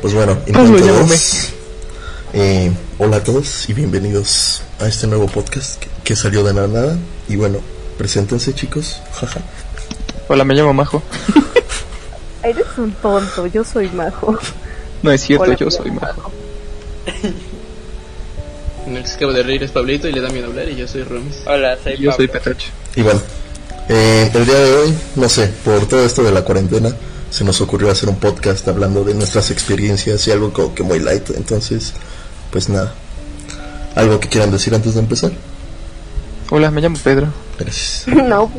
Pues bueno. Eh, hola a todos y bienvenidos a este nuevo podcast que, que salió de la nada. Y bueno, preséntense chicos. Jaja. Hola, me llamo Majo. Eres un tonto, yo soy majo. No es cierto, Hola, yo soy Majo. En el que se acaba de reír es Pablito y le da miedo hablar y yo soy Romis. Hola, soy Yo soy. Petrocho. Y bueno, eh, el día de hoy, no sé, por todo esto de la cuarentena, se nos ocurrió hacer un podcast hablando de nuestras experiencias y algo como que muy light. Entonces, pues nada. ¿Algo que quieran decir antes de empezar? Hola, me llamo Pedro. Gracias. No.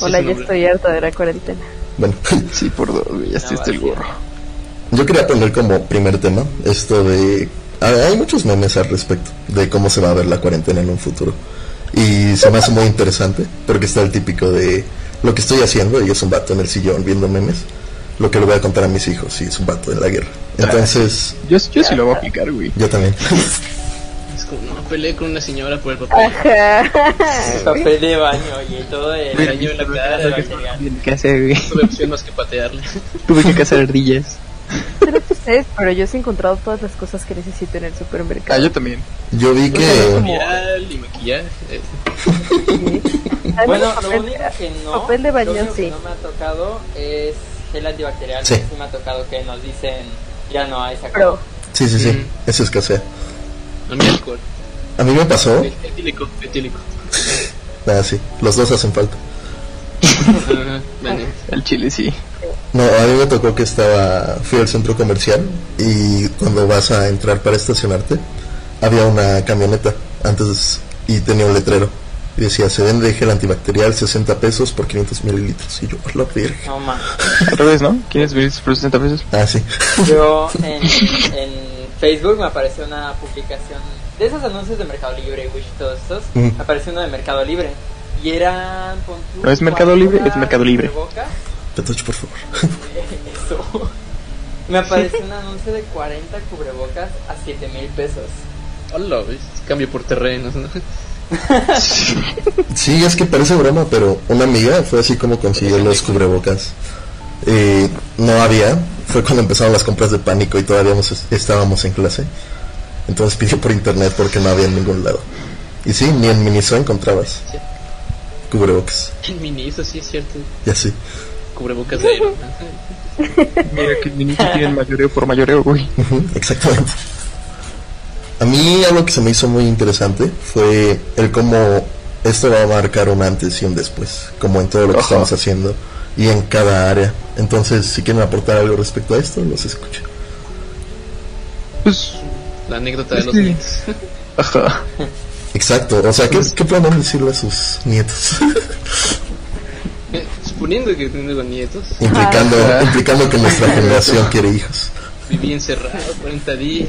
Hola, nombre. estoy harta de la cuarentena. Bueno, Sí, por dos, ya estoy el gorro. Yo quería poner como primer tema esto de... ah, Hay muchos memes al respecto de cómo se va a ver la cuarentena en un futuro. Y se me hace muy interesante porque está el típico de lo que estoy haciendo y es un vato en el sillón viendo memes. Lo que le voy a contar a mis hijos y es un vato en la guerra. Entonces, Yo, yo sí lo voy a aplicar, güey. yo también. Es como, no, peleé con una señora por el papel. Ajá. Papel de baño y todo el dañó en la cara, que. ¿Qué hacer, güey? No tuve opción más que patearle. Tuve que cazar ardillas. No sé pero yo he encontrado todas las cosas que necesito en el Ah, supermercado. yo también. Yo vi que... Miral y maquillaje. Bueno, papel- lo único que no, papel de baño, que sí. no me ha tocado es gel antibacterial. Sí. Sí. me ha tocado que nos dicen ya no hay. Sí, sí, sí. Mm. Eso escasea. A mí alcohol. A mí me pasó... Et- Etílico, etílico. Ah, sí. Los dos hacen falta. El chile sí. No, a mí me tocó que estaba, fui al centro comercial y cuando vas a entrar para estacionarte, había una camioneta antes y tenía un letrero y decía, se vende gel antibacterial 60 pesos por 500 mililitros. Y yo, "A la verga. No más. Al revés, ¿no? ¿Quieres venir por 60 pesos? Ah, sí. Yo en, en Facebook me apareció una publicación de esos anuncios de Mercado Libre, Wish, todos estos. Mm. Me apareció uno de Mercado Libre. Y eran. No es Mercado Libre, es 40 Mercado Libre. cubrebocas. Petocho, por favor. Eso. Me apareció un anuncio de 40 cubrebocas a 7 mil pesos. Hola, ¿ves? Cambio por terrenos, ¿no? Sí, es que parece broma, pero una amiga fue así como consiguió los cubrebocas. Eh, no había, fue cuando empezaron las compras de pánico y todavía estábamos en clase. Entonces pidió por internet porque no había en ningún lado. Y sí, ni en Miniso encontrabas Sí. cubrebocas. El ministro, sí es cierto. Ya sí. Cubrebocas de. Mira que minitos tienen mayoreo por mayoreo, güey. Exactamente. A mí algo que se me hizo muy interesante fue el cómo esto va a marcar un antes y un después, como en todo lo que Ajá. estamos haciendo y en cada área. Entonces, si quieren aportar algo respecto a esto, los escucho. Pues, La anécdota de los Sí. niños. ajá. Exacto, o sea, ¿qué, qué planean decirle a sus nietos? Suponiendo que tengo nietos, implicando, Ah. implicando que nuestra generación quiere hijos. viví encerrado 40 días,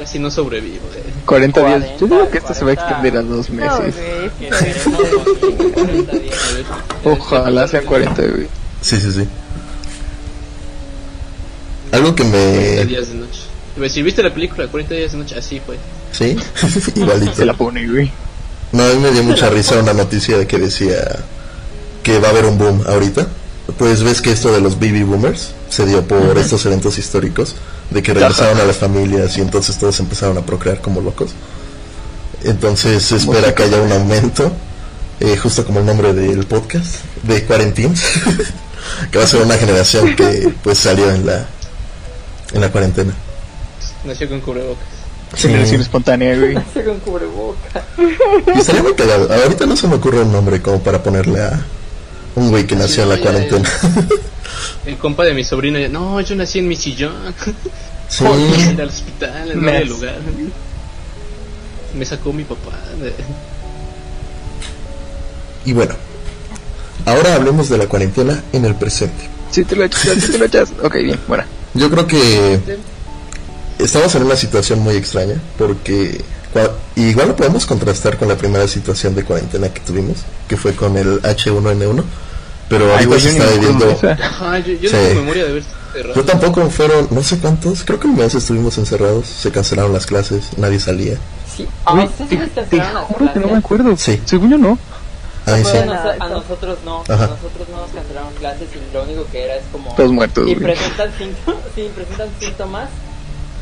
casi no sobrevivo. eh. 40 días. 40, Yo digo que esto se va a 40. extender a dos no, meses. 40 Ojalá sean 40, güey. Sí, sí, sí. Algo que 40 me... días de noche. Decir, ¿viste la película 40 días de noche? Así fue. Sí, igualito. Se la pone, güey. No, a mí me dio mucha risa una noticia de que decía que va a haber un boom ahorita. Pues ves que esto de los baby boomers se dio por estos eventos históricos, de que regresaron a las familias y entonces todos empezaron a procrear como locos. Entonces se espera que haya un aumento, eh, justo como el nombre del podcast, de Quarantines, que va a ser una generación que pues salió en la en la cuarentena. Nació con cubrebocas. Generación espontánea, güey. Nace con cubreboca. Y estaría muy cagado. Ahorita no se me ocurre un nombre como para ponerle a un güey que nació en la Sí, cuarentena. El compa de mi sobrina, ya, no, yo nací en mi sillón. Sí. Ir al hospital, en el lugar. Me sacó mi papá. de- Y bueno, ahora hablemos de la cuarentena en el presente. Si te lo echas, si te lo echas. Ok, bien, bueno. Yo creo que estamos en una situación muy extraña porque igual lo podemos contrastar con la primera situación de cuarentena que tuvimos, que fue con el H1N1, pero Ay, ahorita se yo está me acuerdo viviendo... de esa. Ajá, yo, yo Sí. no tengo memoria de haber cerrado. Yo tampoco fueron, no sé cuántos, creo que un mes estuvimos encerrados, se cancelaron las clases, nadie salía. Sí, a Güey, ustedes te, juro que no me acuerdo. Sí. Según yo no. Ay, sí. A, nos- nosotros no, Ajá. a nosotros no nos cancelaron clases y lo único que era es como Todos muertos, si güey. presentan síntomas, si presentan síntomas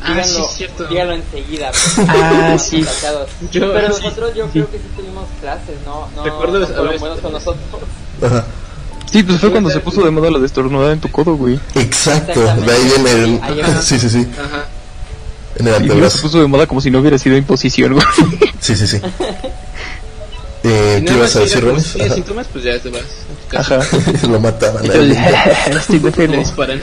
Ah, díganlo, sí, es cierto. díganlo enseguida. Ah, sí. Yo- Pero sí, nosotros yo sí. creo que sí tuvimos clases, ¿no? No, Recuerdo no fueron buenos con nosotros. Ajá. Sí, pues fue cuando se puso de moda lo de estornudar en tu codo, güey. Exacto, de ahí viene el... Sí, sí, sí, Ajá. en el luego se antebrazo. puso de moda como si no hubiera sido imposición, güey. Sí, sí, sí. Eh, ¿Qué ibas a decir, Rones? si tienes síntomas, pues ya te vas. Ajá. Lo mataban. Estoy de Le pelo. disparan.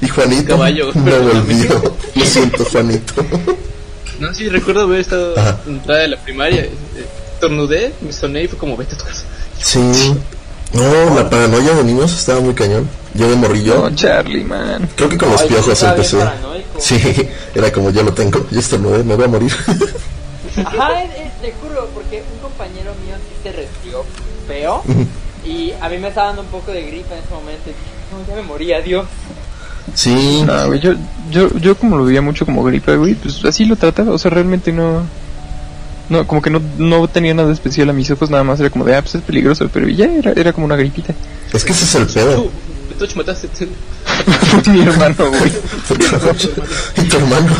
Y Juanito Caballo, no volvió. Lo siento, Juanito. No, sí, recuerdo haber estado Ajá. en entrada de la primaria. eh, Tornudé, me soné y fue como, vete a tu casa. Sí. No, la paranoia de niños estaba muy cañón. Yo de morrillo, No, Charlie, man. creo que con los Ay, piojos empecé. Sí, era como yo lo tengo, yo estornudé, me voy a morir. Ajá, es- es- te juro, porque un compañero mío sí se resfrió feo y a mí me estaba dando un poco de gripa en ese momento y dije, no, ya me morí, adiós. Sí, No, güey, yo, yo, yo como lo veía mucho como gripe, güey, pues así lo trataba, o sea, realmente no... No, como que no, no tenía nada especial a mis ojos, nada más era como de, ah, pues es peligroso, pero ya era, era como una gripita. es que ese es el Tú, pedo. tú mataste. Mi hermano, güey. y tu hermano.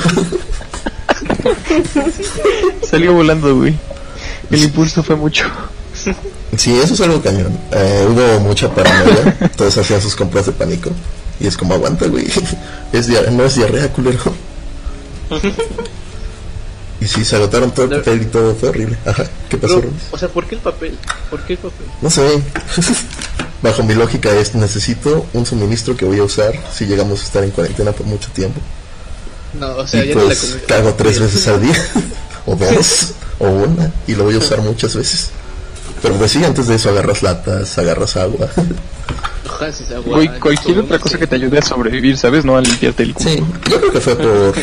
Salió volando, güey. El impulso fue mucho. Sí, eso es algo cañón. Eh, hubo mucha paranoia, todos hacían sus compras de pánico. Y es como, aguanta, güey. Es no es diarrea, culero. Y sí, se agotaron todo el papel y todo, fue horrible. Ajá, ¿qué pasó, Pero, o sea, ¿por qué el papel? ¿Por qué el papel? No sé. Bajo mi lógica es, necesito un suministro que voy a usar si llegamos a estar en cuarentena por mucho tiempo. No, o sea, y ya no la pues cago tres veces al día, o dos, o una, y lo voy a usar muchas veces. Pero pues sí, antes de eso agarras latas, agarras agua. Ojalá agua, cualquier otra cosa que te ayude a sobrevivir, ¿sabes? No a limpiarte el culo. Sí, yo creo que fue por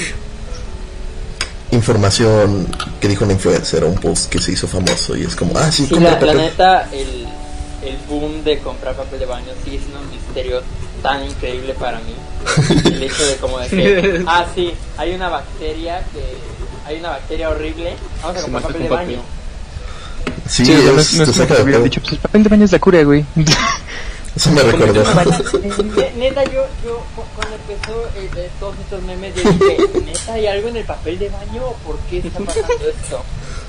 información que dijo una influencer o un post que se hizo famoso y es como, ah, sí, Sí, compra la, la papel. neta, el, el boom de comprar papel de baño sigue siendo un misterio tan increíble para mí. El hecho de como de que, ah, sí, hay una bacteria que, hay una bacteria horrible, vamos a comprar papel de con baño. Sí, Sí, sea, no es- es, no es que hubiera dicho, pues el papel de baño es la cura, güey. Eso me recordó. Ne- Neta, yo, yo cu- cuando empezó eh, eh, todos estos memes, yo dije, neta, ¿hay algo en el papel de baño o por qué está pasando esto?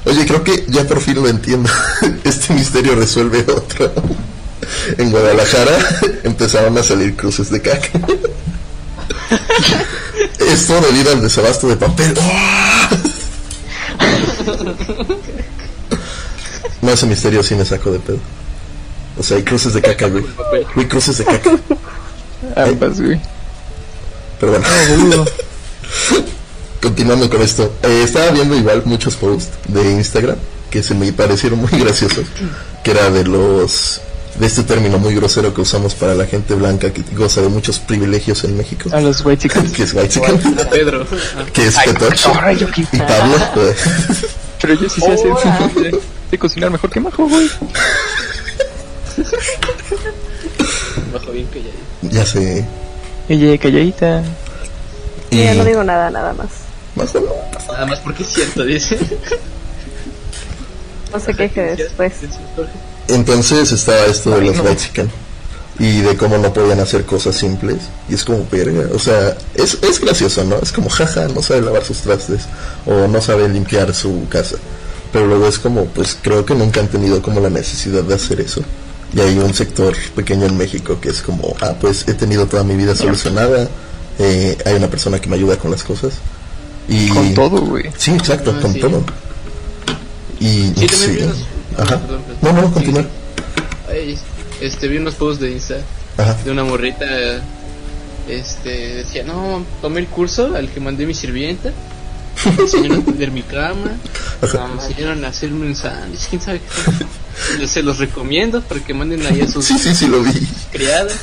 Oye, creo que ya por fin lo entiendo. Este misterio resuelve otro. En Guadalajara empezaron a salir cruces de caca. Esto debido al desabasto de papel. No, ese misterio sí me saco de pedo. O sea, hay cruces de caca, güey. Güey, cruces de caca. Ambas, güey. Pero bueno. Continuando con esto, eh, estaba viendo igual muchos posts de Instagram que se me parecieron muy graciosos, que era de los de este término muy grosero que usamos para la gente blanca que goza de muchos privilegios en México, A los white chickens. que es white chicken, Pedro. Ah, que es y Pablo. Pero yo sí sé hacer de cocinar mejor que Majo, güey. Bajo bien que ya. sé, Ella calladita. y ya no digo nada, nada más. Nada más porque es cierto, dice. No se queje después. Entonces estaba esto de los no. chicken y de cómo no podían hacer cosas simples y es como verga, o sea, es, es gracioso, ¿no? Es como jaja, no sabe lavar sus trastes o no sabe limpiar su casa. Pero luego es como, pues creo que nunca han tenido como la necesidad de hacer eso. Y hay un sector pequeño en México que es como, ah, pues he tenido toda mi vida solucionada, eh, hay una persona que me ayuda con las cosas. Y Con todo, güey. Sí, exacto, Ah, con sí. todo. Y Sí, sí. Ajá. Perdón, perdón. No, no, continúa. Este, vi unos posts de Insta Ajá. de una morrita. Este, decía, no, tomé el curso al que mandé mi sirvienta. Me enseñaron a tender mi cama. Me enseñaron a hacer un sándwich, quién sabe qué. Se los recomiendo para que manden ahí a sus Sí, sí, sí, lo vi. criadas.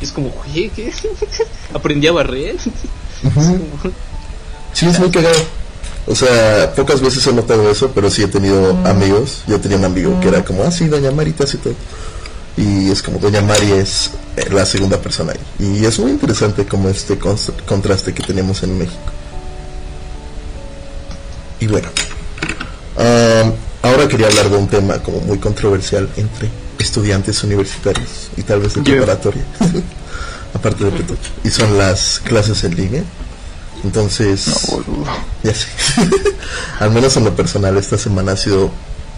Y es como, güey, ¿qué? Aprendí a barrer. Ujú. Sí, es muy cagado. O sea, pocas veces he notado eso, pero sí he tenido amigos. Yo tenía un amigo que era como, ah, sí, Doña Mari te hace todo. Y es como, Doña Mari es eh, la segunda persona ahí. Y es muy interesante como este contraste que tenemos en México. Y bueno, am, ahora quería hablar de un tema como muy controversial entre estudiantes universitarios y tal vez de preparatoria. Aparte de Petoche. Y son las clases en línea. Entonces, No, boludo. ya sé. Al menos en lo personal, esta semana ha sido,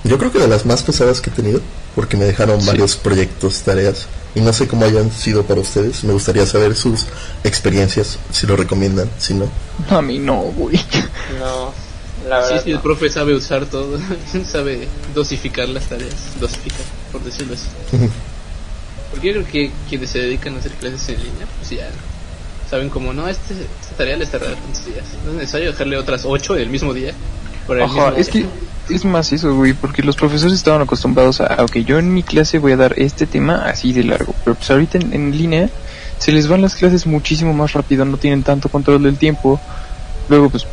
yo creo que de las más pesadas que he tenido, porque me dejaron Sí. varios proyectos, tareas, y no sé cómo hayan sido para ustedes. Me gustaría saber sus experiencias, si lo recomiendan, si no. A mí no, güey. No, la Sí, verdad. sí, el no. profe sabe usar todo, sabe dosificar las tareas, dosificar, por decirlo así. Porque yo creo que quienes se dedican a hacer clases en línea, pues ya saben como, no, este, esta tarea le estará tantos días. No es necesario dejarle otras ocho el mismo día. Por el Ajá, mismo es que es más eso, güey, porque los profesores estaban acostumbrados a, ok, yo en mi clase voy a dar este tema así de largo, pero pues ahorita en, en línea se les van las clases muchísimo más rápido, no tienen tanto control del tiempo. Luego, pues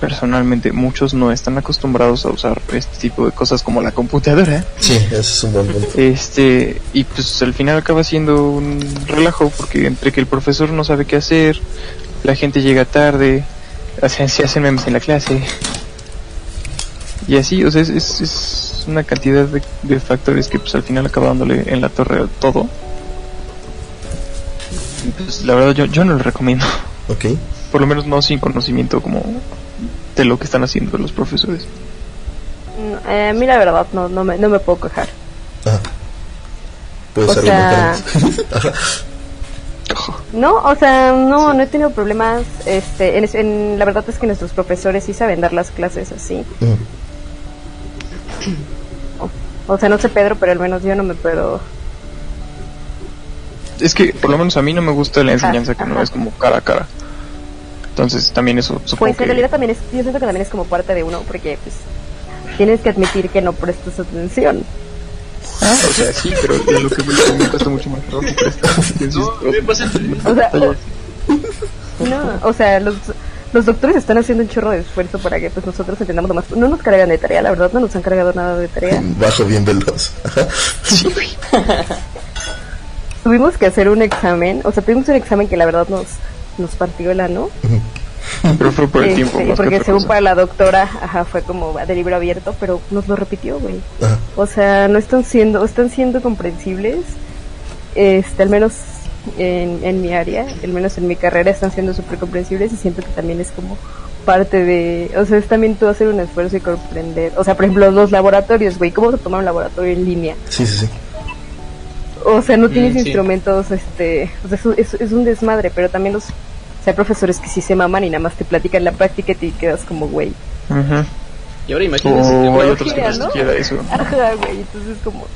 personalmente muchos no están acostumbrados a usar este tipo de cosas como la computadora. Sí, ese es un buen punto. Este, y pues al final acaba siendo un relajo porque entre que el profesor no sabe qué hacer, la gente llega tarde, hacen, se hacen memes en la clase. Y así, o sea, es, es, es una cantidad de, de factores que pues al final acaba dándole en la torre a todo. Y, Pues la verdad yo, yo no lo recomiendo, Ok. por lo menos no sin conocimiento como de lo que están haciendo los profesores. Mm, eh, a mí la verdad no, no, me, no me puedo quejar. Ajá. Puedes O sea-. Ajá. No, o sea, no, no he tenido problemas. Este, en, en- la verdad es que nuestros profesores sí saben dar las clases así. O sea, no sé Pedro, pero al menos yo no me puedo. Es que por lo menos a mí no me gusta la enseñanza que no es como cara a cara. Entonces también eso supongo Pues en que... realidad también es, yo siento que también es como parte de uno, porque pues tienes que admitir que no prestas atención. Ah, o sea, sí, pero de lo que me cuesta mucho más trabajo prestar atención. No, me pasa el- O sea, Oye, no, o sea, los, los doctores están haciendo un chorro de esfuerzo para que pues nosotros entendamos lo más. No nos cargan de tarea, la verdad no nos han cargado nada de tarea. Bajo bien veloz. Ajá. sí, güey. Tuvimos que hacer un examen, o sea, tuvimos un examen que la verdad nos nos partió el ano. Pero fue por el Este, tiempo. porque según cosa. para la doctora, ajá, fue como de libro abierto, pero nos lo repitió, güey. Ajá. O sea, no están siendo, están siendo comprensibles, este, al menos en, en mi área, al menos en mi carrera están siendo súper comprensibles y siento que también es como parte de, o sea, es también tú hacer un esfuerzo y comprender, o sea, por ejemplo, los laboratorios, güey, ¿cómo se toma un laboratorio en línea? Sí, sí, sí. O sea, no tienes Mm, sí. instrumentos, este, o sea, es, un- es, es un desmadre, pero también los, o sea, profesores que sí se maman y nada más te platican la práctica y te quedas como, güey, Ujú. Y ahora imagínense que O hay otros que gira, ¿no? siquiera eso. Ajá, güey, entonces como...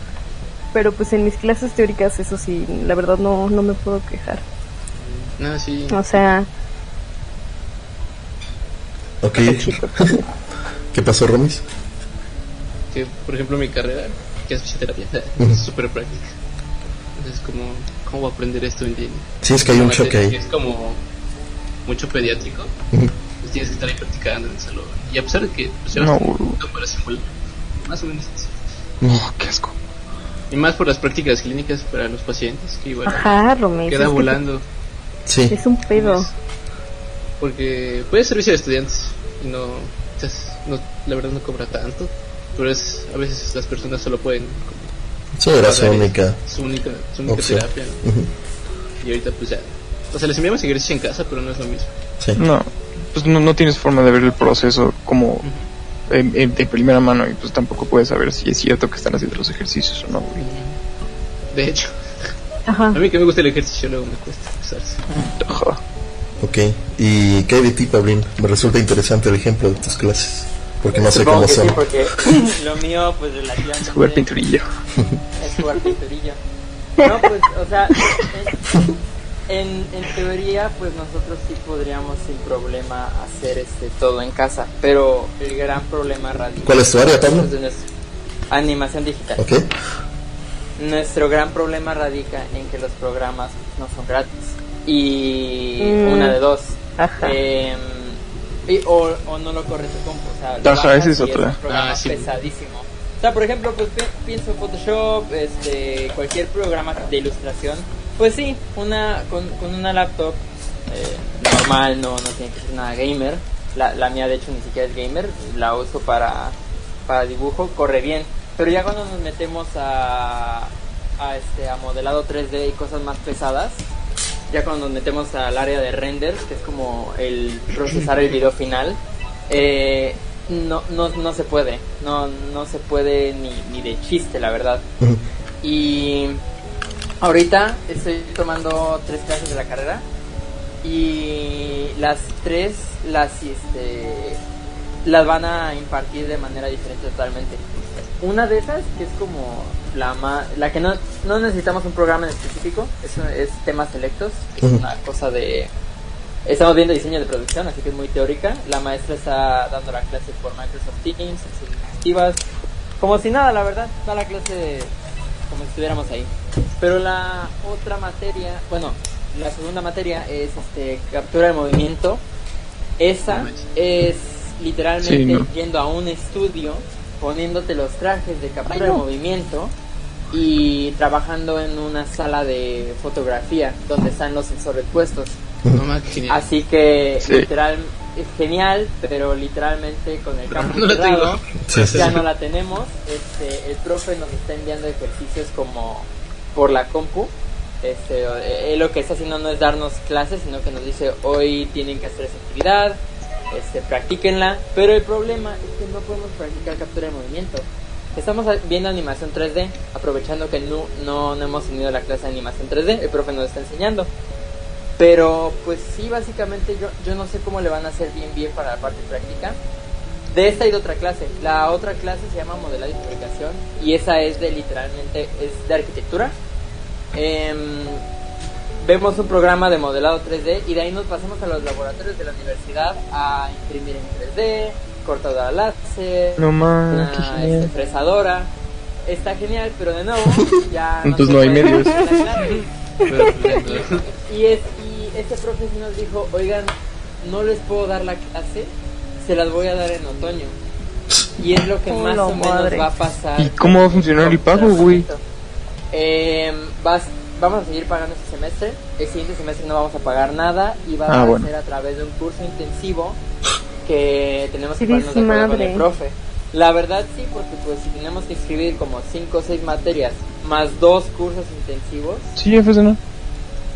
Pero pues en mis clases teóricas, eso sí, la verdad no, no me puedo quejar. No, sí. O sea, Ok. ¿Qué pasó, Romis? que por ejemplo mi carrera, que es fisioterapia, es súper práctica. Entonces, como, ¿cómo voy a aprender esto en línea? Sí, es que hay un choque que ahí. Es como mucho pediátrico, pues tienes que estar ahí practicando en el salón. Y a pesar de que pues, ya No. no para simular, más o menos así. Oh, qué asco. Y más por las prácticas clínicas para los pacientes, que igual Ajá, Romeo. queda volando. Sí. Es un pedo. Porque puede servicio de estudiantes y no, o sea, no, la verdad no cobra tanto. Pero es, a veces las personas solo pueden como, Sí, era su única. su única, su única opción. terapia. Y ahorita pues ya. O sea, les enviamos ejercicio en casa, pero no es lo mismo. Sí. No, pues no, no tienes forma de ver el proceso como en- en- de primera mano y pues tampoco puedes saber si es cierto que están haciendo los ejercicios o no, güey. De hecho, Ajá. a mí que me gusta el ejercicio luego me cuesta empezarse. Ajá. Ok. ¿Y qué hay de ti, Pablín? Me resulta interesante el ejemplo de tus clases. Porque no sé Supongo cómo que son. sí, porque lo mío, pues relativamente. Jugar pinturillo. Es jugar pinturillo. No, pues, o sea, en, en, teoría, pues nosotros sí podríamos sin problema hacer este todo en casa, pero el gran problema radica. ¿Cuál es tu área, Pablo? Pues, animación digital. Ok. Nuestro gran problema radica en que los programas no son gratis. Y Mm. una de dos. Ajá. Em, y- o, o no lo corre tu compu. O sea, lo bajas esa es y otra. un programa Ah, sí. pesadísimo. O sea, por ejemplo, pues pi- pienso Photoshop, este, cualquier programa de ilustración. Pues sí, una con, con una laptop eh, normal, no, no tiene que ser nada gamer. La, la mía, de hecho, ni siquiera es gamer. La uso para, para dibujo, corre bien. Pero ya cuando nos metemos a, a, este, a modelado 3D y cosas más pesadas, ya cuando nos metemos al área de renders, que es como el procesar el video final, eh, no, no, no se puede, no, no se puede ni, ni de chiste, la verdad. Y ahorita estoy tomando tres clases de la carrera y las tres las este las van a impartir de manera diferente totalmente. Una de esas que es como la la que no, no necesitamos un programa en específico, es, es temas selectos, es una cosa de estamos viendo diseño de producción, así que es muy teórica. La maestra está dando la clase por Microsoft Teams, activas, como si nada, la verdad, da la clase como si estuviéramos ahí. Pero la otra materia, bueno, la segunda materia es este captura de movimiento. Esa es literalmente yendo a un estudio, poniéndote los trajes de captura de movimiento y trabajando en una sala de fotografía donde están los sensores puestos. Así que literal es genial, pero literalmente con el campo ya no la tenemos. Este, el profe nos está enviando ejercicios como por la compu este, él lo que está haciendo no es darnos clases, sino que nos dice hoy tienen que hacer esa actividad, este, practíquenla, pero el problema es que no podemos practicar captura de movimiento. Estamos viendo animación 3D, aprovechando que no, no, no hemos tenido la clase de animación 3D, el profe nos está enseñando. Pero pues sí, básicamente yo, yo no sé cómo le van a hacer bien bien para la parte práctica. De esta y de otra clase. La otra clase se llama modelado y fabricación y esa es de literalmente, es de arquitectura Em, vemos un programa de modelado 3D y de ahí nos pasamos a los laboratorios de la universidad a imprimir en 3D, cortadora láser, no este, fresadora. Está genial, pero de nuevo ya Entonces no, hay medios. y, es, y este profe nos dijo, oigan, no les puedo dar la clase, se las voy a dar en otoño. Y es lo que más o menos va a pasar. ¿Y cómo va a funcionar el pago, güey? Eh, vas, vamos a seguir pagando este semestre. El siguiente semestre no vamos a pagar nada y va ah, a ser a través de un curso intensivo que tenemos que ponernos con el profe. La verdad sí, porque pues si tenemos que escribir como 5 o 6 materias más dos cursos intensivos. Sí, no.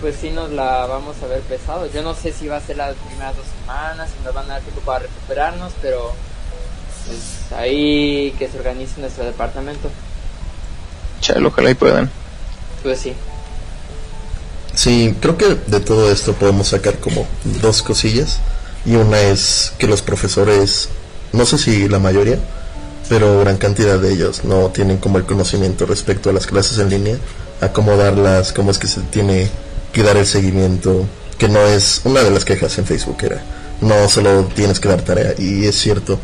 Pues sí nos la vamos a ver pesado. Yo no sé si va a ser las primeras dos semanas, si nos van a dar tiempo para recuperarnos, pero pues ahí que se organice nuestro departamento. Chalo, ojalá y puedan. Pues sí. Sí, creo que de todo esto podemos sacar como dos cosillas. Y una es que los profesores, no sé si la mayoría, pero gran cantidad de ellos no tienen como el conocimiento respecto a las clases en línea, a cómo darlas, cómo es que se tiene que dar el seguimiento, que no es una de las quejas en Facebook era, no solo tienes que dar tarea, y es cierto.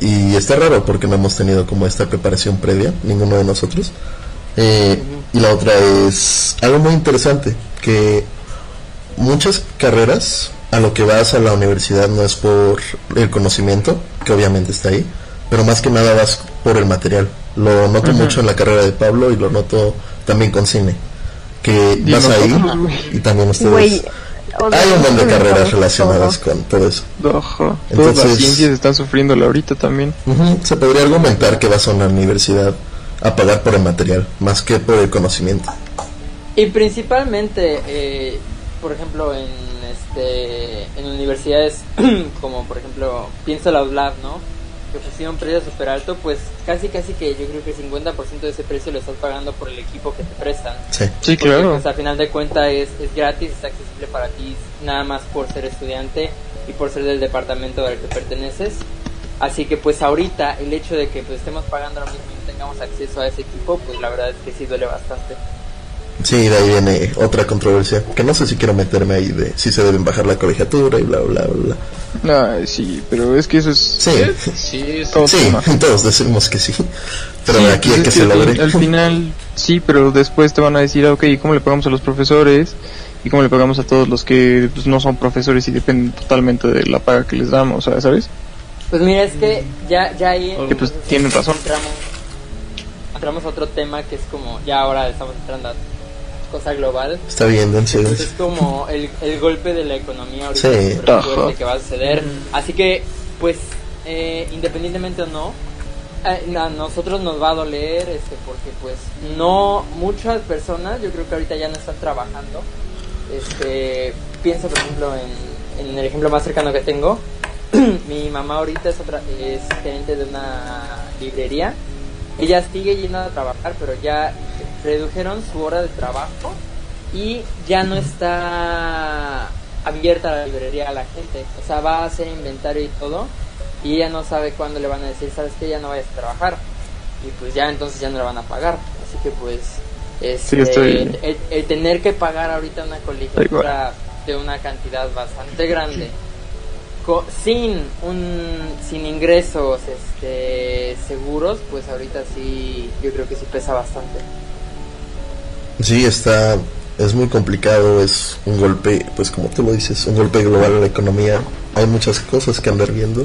Y está raro porque no hemos tenido como esta preparación previa, ninguno de nosotros. Eh, y la otra es algo muy interesante, que muchas carreras a lo que vas a la universidad no es por el conocimiento, que obviamente está ahí, pero más que nada vas por el material. Lo noto mucho en la carrera de Pablo y lo noto también con cine. Que vas ahí y también ustedes... hay un montón de carreras relacionadas con todo eso. Entonces, Todas las ciencias están sufriendo ahorita también. se podría argumentar que vas a una universidad a pagar por el material, más que por el conocimiento. Y principalmente, eh, por ejemplo, en este en universidades como por ejemplo, pienso la ULAB, ¿no? Que un precio súper alto, pues casi casi que yo creo que el 50% de ese precio lo estás pagando por el equipo que te prestan. Sí, sí claro. Pues al final de cuentas es, es gratis, es accesible para ti, nada más por ser estudiante y por ser del departamento al que perteneces. Así que pues ahorita el hecho de que pues estemos pagando lo mismo y tengamos acceso a ese equipo, pues la verdad es que sí duele bastante. Sí, de ahí viene otra controversia, que no sé si quiero meterme ahí de si se deben bajar la colegiatura y bla, bla, bla. No, sí, pero es que eso es... Sí, sí, todos decimos que sí, pero aquí hay pues que se logre. Al final, sí, pero después te van a decir, ok, ¿cómo le pagamos a los profesores? ¿Y cómo le pagamos a todos los que pues, no son profesores y dependen totalmente de la paga que les damos, ¿sabes? Pues mira, es que ya, ya ahí... pues tienen razón. Entramos, a otro tema que es como, ya ahora estamos entrando a cosa global. Está bien, entonces Es como el, el golpe de la economía ahorita sí. que va a suceder. Así que, pues, eh, independientemente o no, eh, a nosotros nos va a doler este porque pues no muchas personas yo creo que ahorita ya no están trabajando Este, pienso, por ejemplo, en, en el ejemplo más cercano que tengo. Mi mamá ahorita es, otra, es gerente de una librería. Ella sigue yendo a trabajar, pero ya redujeron su hora de trabajo y ya no está abierta la librería a la gente. O sea, va a hacer inventario y todo y ella no sabe cuándo le van a decir, sabes que ya no vayas a trabajar. Y pues ya entonces ya no le van a pagar. Así que pues este, el, tener que pagar ahorita una colegiatura de una cantidad bastante grande sin un sin ingresos este seguros pues ahorita sí yo creo que sí pesa bastante sí está es muy complicado es un golpe pues como tú lo dices un golpe global a la economía. Hay muchas cosas que andar viendo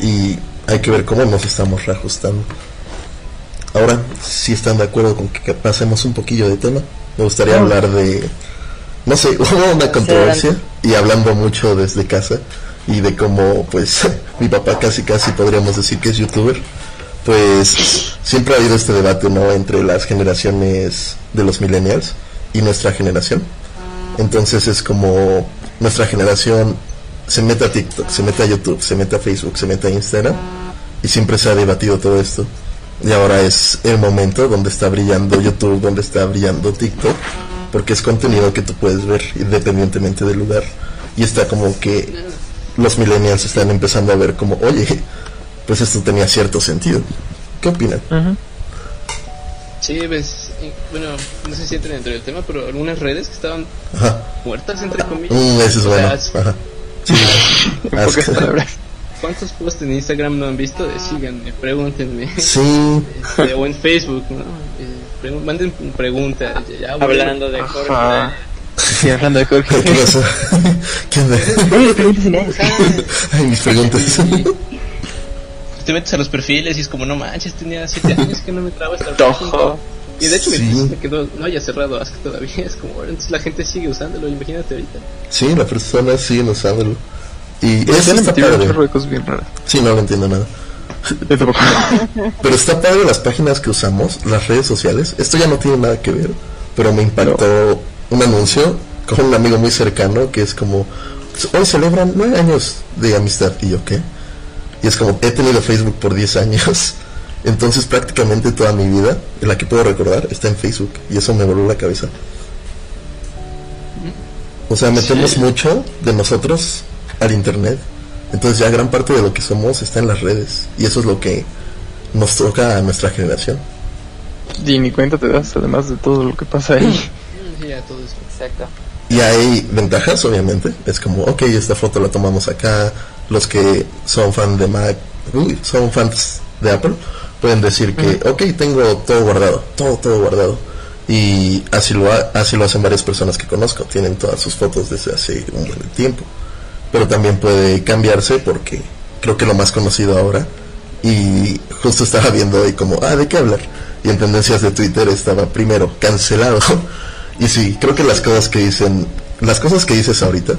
y hay que ver cómo nos estamos reajustando. Ahora si están de acuerdo con que pasemos un poquillo de tema me gustaría hablar de no sé hubo una controversia y hablando mucho desde casa y de cómo pues mi papá casi casi podríamos decir que es youtuber pues siempre ha habido este debate no entre las generaciones de los millennials y nuestra generación. Entonces es como nuestra generación se mete a TikTok se mete a YouTube se mete a Facebook se mete a Instagram y siempre se ha debatido todo esto. Y ahora es el momento donde está brillando YouTube donde está brillando TikTok porque es contenido que tú puedes ver independientemente del lugar. Y está como que los millennials están empezando a ver como, oye, pues esto tenía cierto sentido. ¿Qué opinan? Sí, ves, bueno, no sé si entran dentro del tema, pero algunas redes que estaban muertas, entre comillas. Mm, eso es bueno. Ajá. Sí. ¿Cuántos posts en Instagram no han visto? De síganme, pregúntenme. Sí. Este, o en Facebook, ¿no? Eh, manden preguntas. Hablando de Jorge. Sí, hablando de Jorge. ¿Qué pasó? ¿Qué onda? Ay, mis preguntas. Te metes a los perfiles y es como, no manches, tenía 7 años que no me traba esta página. Y de hecho sí. me quedó, no haya cerrado Ask todavía. Es como, entonces la gente sigue usándolo, imagínate ahorita. Sí, las personas siguen usándolo. Y eso está padre. Sí, no lo entiendo nada. pero está padre las páginas que usamos, las redes sociales. Esto ya no tiene nada que ver, pero me impactó un anuncio con un amigo muy cercano que es como, hoy celebran nueve años de amistad. Y yo, ¿qué? Y es como, he tenido Facebook por 10 años. Entonces prácticamente toda mi vida, en la que puedo recordar, está en Facebook. Y eso me voló la cabeza. O sea, metemos mucho de nosotros al Internet. Entonces ya gran parte de lo que somos está en las redes. Y eso es lo que nos toca a nuestra generación. Y ni cuenta te das, además de todo lo que pasa ahí. Exacto. Y hay ventajas, obviamente. Es como, ok, esta foto la tomamos acá. Los que son fan de Mac, uy, son fans de Apple, pueden decir que, ok, tengo todo guardado, todo, todo guardado. Y así lo, así lo hacen varias personas que conozco. Tienen todas sus fotos desde hace un buen tiempo. Pero también puede cambiarse porque creo que lo más conocido ahora. Y justo estaba viendo hoy como, ah, ¿de qué hablar? Y en tendencias de Twitter estaba primero cancelado y sí, creo que las cosas que dicen, las cosas que dices ahorita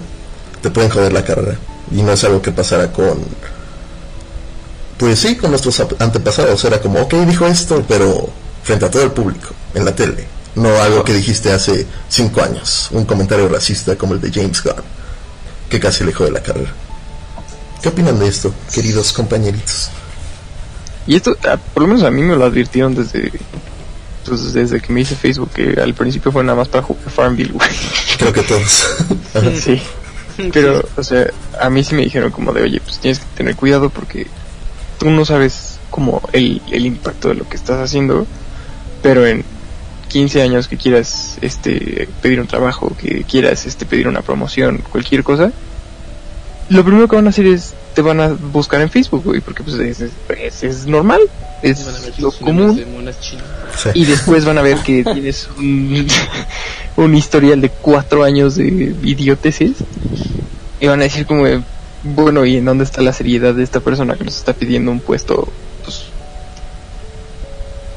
te pueden joder la carrera. Y no es algo que pasara con, pues sí, con nuestros antepasados. Era como, ok, dijo esto, pero frente a todo el público, en la tele. No algo que dijiste hace cinco años, un comentario racista como el de James Gunn, que casi le jode la carrera. ¿Qué opinan de esto, queridos compañeritos? Y esto, ah, por lo menos a mí me lo advirtieron desde pues desde que me hice Facebook, que al principio fue nada más para jugar Farmville, güey. Creo que todos. sí. Pero, o sea, a mí sí me dijeron como de, oye, pues tienes que tener cuidado porque tú no sabes como el, el impacto de lo que estás haciendo, pero en 15 años que quieras este pedir un trabajo, que quieras este pedir una promoción, cualquier cosa, lo primero que van a hacer es te van a buscar en Facebook, güey, porque pues es, es, normal, es lo común. Y después van a ver que tienes un, un historial de cuatro años de idioteces y van a decir como, bueno, ¿y en dónde está la seriedad de esta persona que nos está pidiendo un puesto pues,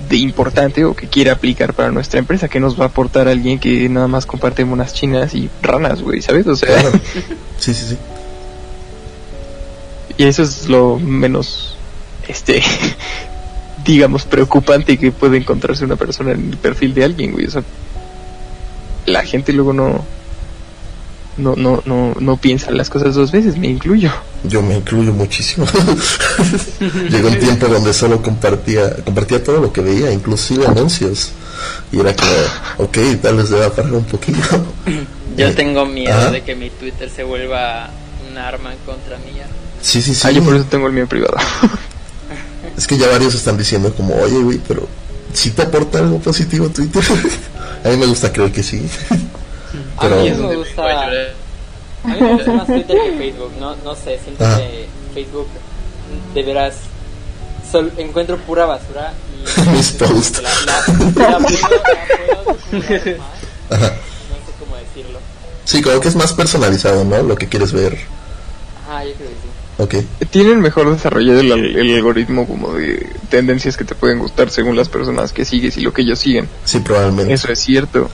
de importante o que quiere aplicar para nuestra empresa? que nos va a aportar alguien que nada más comparte monas chinas y ranas, güey, ¿sabes? O sea... Sí, sí, sí. Y eso es lo menos, este, digamos, preocupante que puede encontrarse una persona en el perfil de alguien, güey. O sea, la gente luego no, no, no, no, no piensa las cosas dos veces, me incluyo. Yo me incluyo muchísimo. Llegó un tiempo donde solo compartía, compartía todo lo que veía, inclusive anuncios. Y era como, ok, tal vez deba parar un poquito. Yo Eh, tengo miedo de que mi Twitter se vuelva un arma en contra mía. Sí, sí, sí. Ah, yo por eso tengo el mío privado. Es que ya varios están diciendo como, oye, güey, pero si te aporta algo positivo Twitter. a mí me gusta creer que sí. A Pero- mí es me gusta, a a mí me gusta más Twitter que Facebook. No, no sé, siento Ajá. que Facebook de veras sol- encuentro pura basura y Mis posts. La, la, la puedo, la puedo documentar más. Ajá. No sé cómo decirlo. Sí, como que es más personalizado, ¿no? Lo que quieres ver. Ah, yo creo que sí. Tienen mejor desarrollado el, el algoritmo como de tendencias que te pueden gustar según las personas que sigues y lo que ellos siguen. Sí, probablemente. Eso es cierto.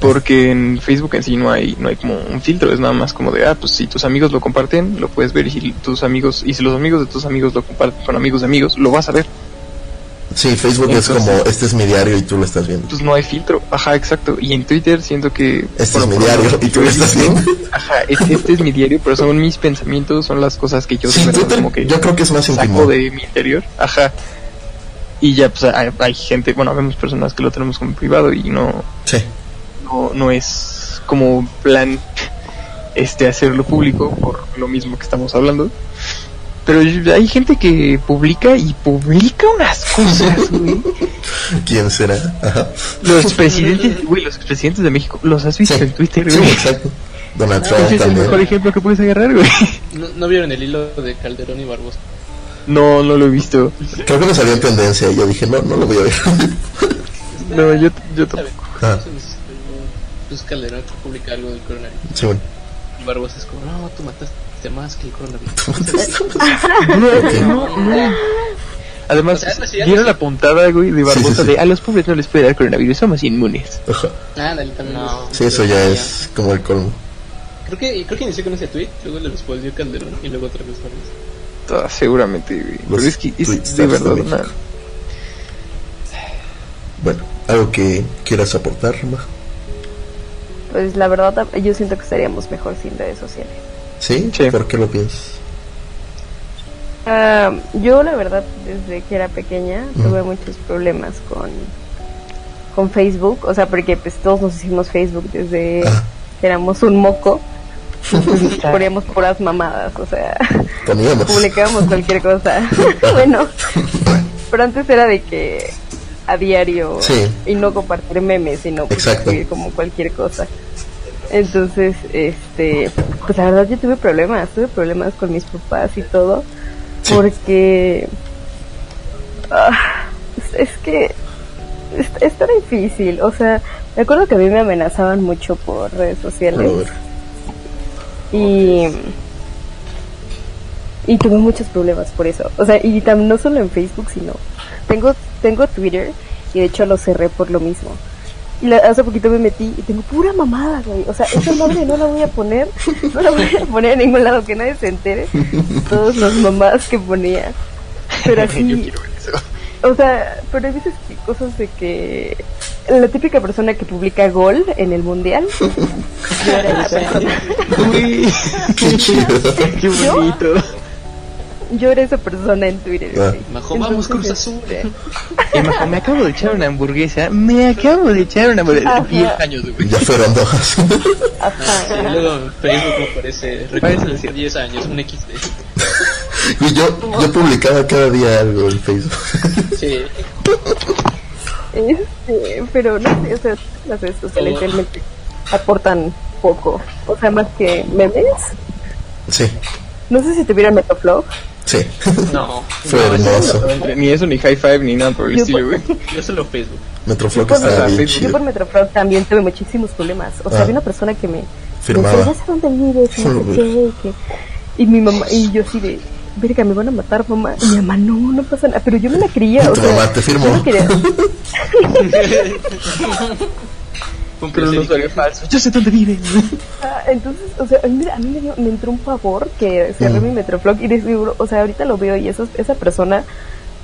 Porque en Facebook en sí no hay, no hay como un filtro, es nada más como de, ah, pues si tus amigos lo comparten, lo puedes ver, y si tus amigos, y si los amigos de tus amigos lo comparten con amigos de amigos, lo vas a ver. Sí, Facebook es como, este es mi diario y tú lo estás viendo. Pues no hay filtro, ajá, exacto. Y en Twitter siento que... Este bueno, es mi diario y tú lo estás viendo. Ajá, es- este es mi diario, pero son mis pensamientos, son las cosas que yo Sí, Twitter como que yo creo que es más saco íntimo. de mi interior, ajá. Y ya, pues hay, hay gente, bueno, vemos personas que lo tenemos como privado y no, Sí. no, no es como plan este hacerlo público por lo mismo que estamos hablando. Pero hay gente que publica y publica unas cosas, güey. ¿Quién será? Ajá. Los presidentes, güey, los expresidentes de México, los has visto Sí. en Twitter, Sí, güey. exacto. Donald Ah, Trump Ese es el mejor también. ejemplo que puedes agarrar, güey. ¿No, no vieron el hilo de Calderón y Barbosa? No, no lo he visto. Creo que me salió en tendencia y yo dije, no, no lo voy a ver. No, yo, yo tampoco. Ah. Entonces, Pues Calderón que publica algo del coronavirus. Sí, bueno. Y Barbosa es como, no, tú mataste más que el coronavirus. Además, O sea, pues, dieron la puntada, güey, de Sí, sí, Barbosa sí. de a los pobres no les puede dar coronavirus, somos inmunes. Ajá. Ah, dale. No. Sí, eso ya es como el colmo. Creo que, creo que inició con ese tweet, luego le respondió Calderón y luego otra vez Barbosa. Ah, seguramente, güey. Los Pero es que es de verdad una... Bueno, algo que quieras aportar, Ma? Pues la verdad, yo siento que estaríamos mejor sin redes sociales. ¿Sí? Sí. ¿Por qué lo piensas? Ah, yo la verdad, desde que era pequeña, Mm. tuve muchos problemas con, con Facebook. O sea, porque pues todos nos hicimos Facebook desde Ah. que éramos un moco. Entonces, poníamos puras mamadas, o sea, Poníamos. publicábamos cualquier cosa. bueno, pero antes era de que a diario Sí. y no compartir memes, sino pues, escribir como cualquier cosa. Entonces, este, pues la verdad yo tuve problemas, tuve problemas con mis papás y todo, Sí. porque ah, es, que es, está difícil, o sea, me acuerdo que a mí me amenazaban mucho por redes sociales y y tuve muchos problemas por eso o sea y tam- no solo en Facebook sino tengo tengo Twitter y de hecho lo cerré por lo mismo y la- hace poquito me metí y tengo pura mamada güey o sea esa madre no la voy a poner no la voy a poner en ningún lado que nadie se entere todas las mamadas que ponía pero Yo así quiero ver eso. o sea, pero hay veces que cosas de que la típica persona que publica gol en el mundial. yo. Güey, Qué chido. qué bonito. Yo era esa persona en Twitter. Ah. Majo, vamos, Cruz Entonces, Azul. este, Eh, Majo, me acabo de echar una hamburguesa. Me acabo de echar una hamburguesa. Ajá. 10 años, güey. Ya fueron dos. Ajá. Y luego Facebook me aparece decir. 10 años, un XD. y yo, yo publicaba cada día algo en Facebook. Sí, Este, pero no sé, o sea, las redes sociales Todo. realmente aportan poco. O sea, más que memes. sí, No sé si tuvieron Metaflog. Sí. No. Fue hermoso. Ni eso, ni high five, ni nada por el Yo estilo, güey. yo solo Facebook. Metroflow Yo por, estaba bien Facebook, yo chido. por también tuve muchísimos problemas. O sea, Ah. había una persona que me Firmaba. Me decía, "Ya sé dónde vives, no sé qué, y mi mamá, y yo así de, verga, me van a matar, mamá. Y mi mamá, no, no pasa nada. Pero yo me la creía, o Tu sea. mamá te firmó. yo no quería- Un Pero no placer. salió falso. Yo sé dónde vive. Ah, Entonces, o sea, a mí, a mí me, dio- me entró un pavor que cerré Mm. mi Metroflog y de seguro, o sea, ahorita lo veo y eso, esa persona,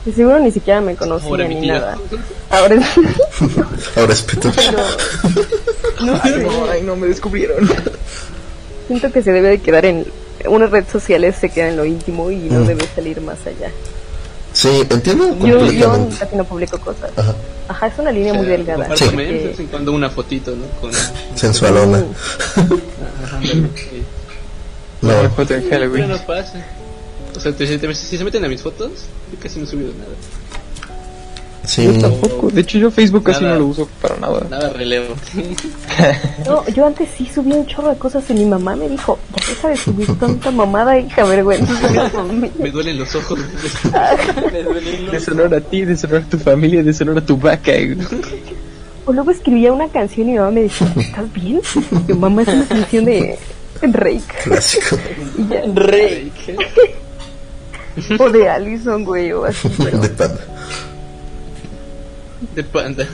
de seguro ni siquiera me conocía Ahora ni nada. Ahora es, Ahora es no Ay, sé. no, ay, no, me descubrieron. Siento que se debe de quedar en una red social, se queda en lo íntimo y no Mm. debe salir más allá. Sí, entiendo Yo, yo casi no publico cosas. Ajá. Ajá, es una línea muy delgada. Sí. memes, de porque- vez en cuando una fotito, ¿no? Con... Sensualona. Ajá, No, foto Halloween. no pasa. O sea, te- si, te- si se meten a mis fotos, yo casi no he subido nada. Sí. Yo tampoco. De hecho, yo Facebook casi Nada. no lo uso para nada. Nada relevo. No, yo antes sí subía un chorro de cosas y mi mamá me dijo, ya deja de subir tanta mamada, hija, vergüenza. Me duelen los ojos. Me Deshonor a ti, deshonor a tu familia, deshonor a tu vaca. O luego escribía una canción y mi mamá me decía, ¿estás bien? Y mamá, es una canción de Rake. Clásico. Y ya, Rey. o de Allison, güey, o así. Pero De panda. De panda.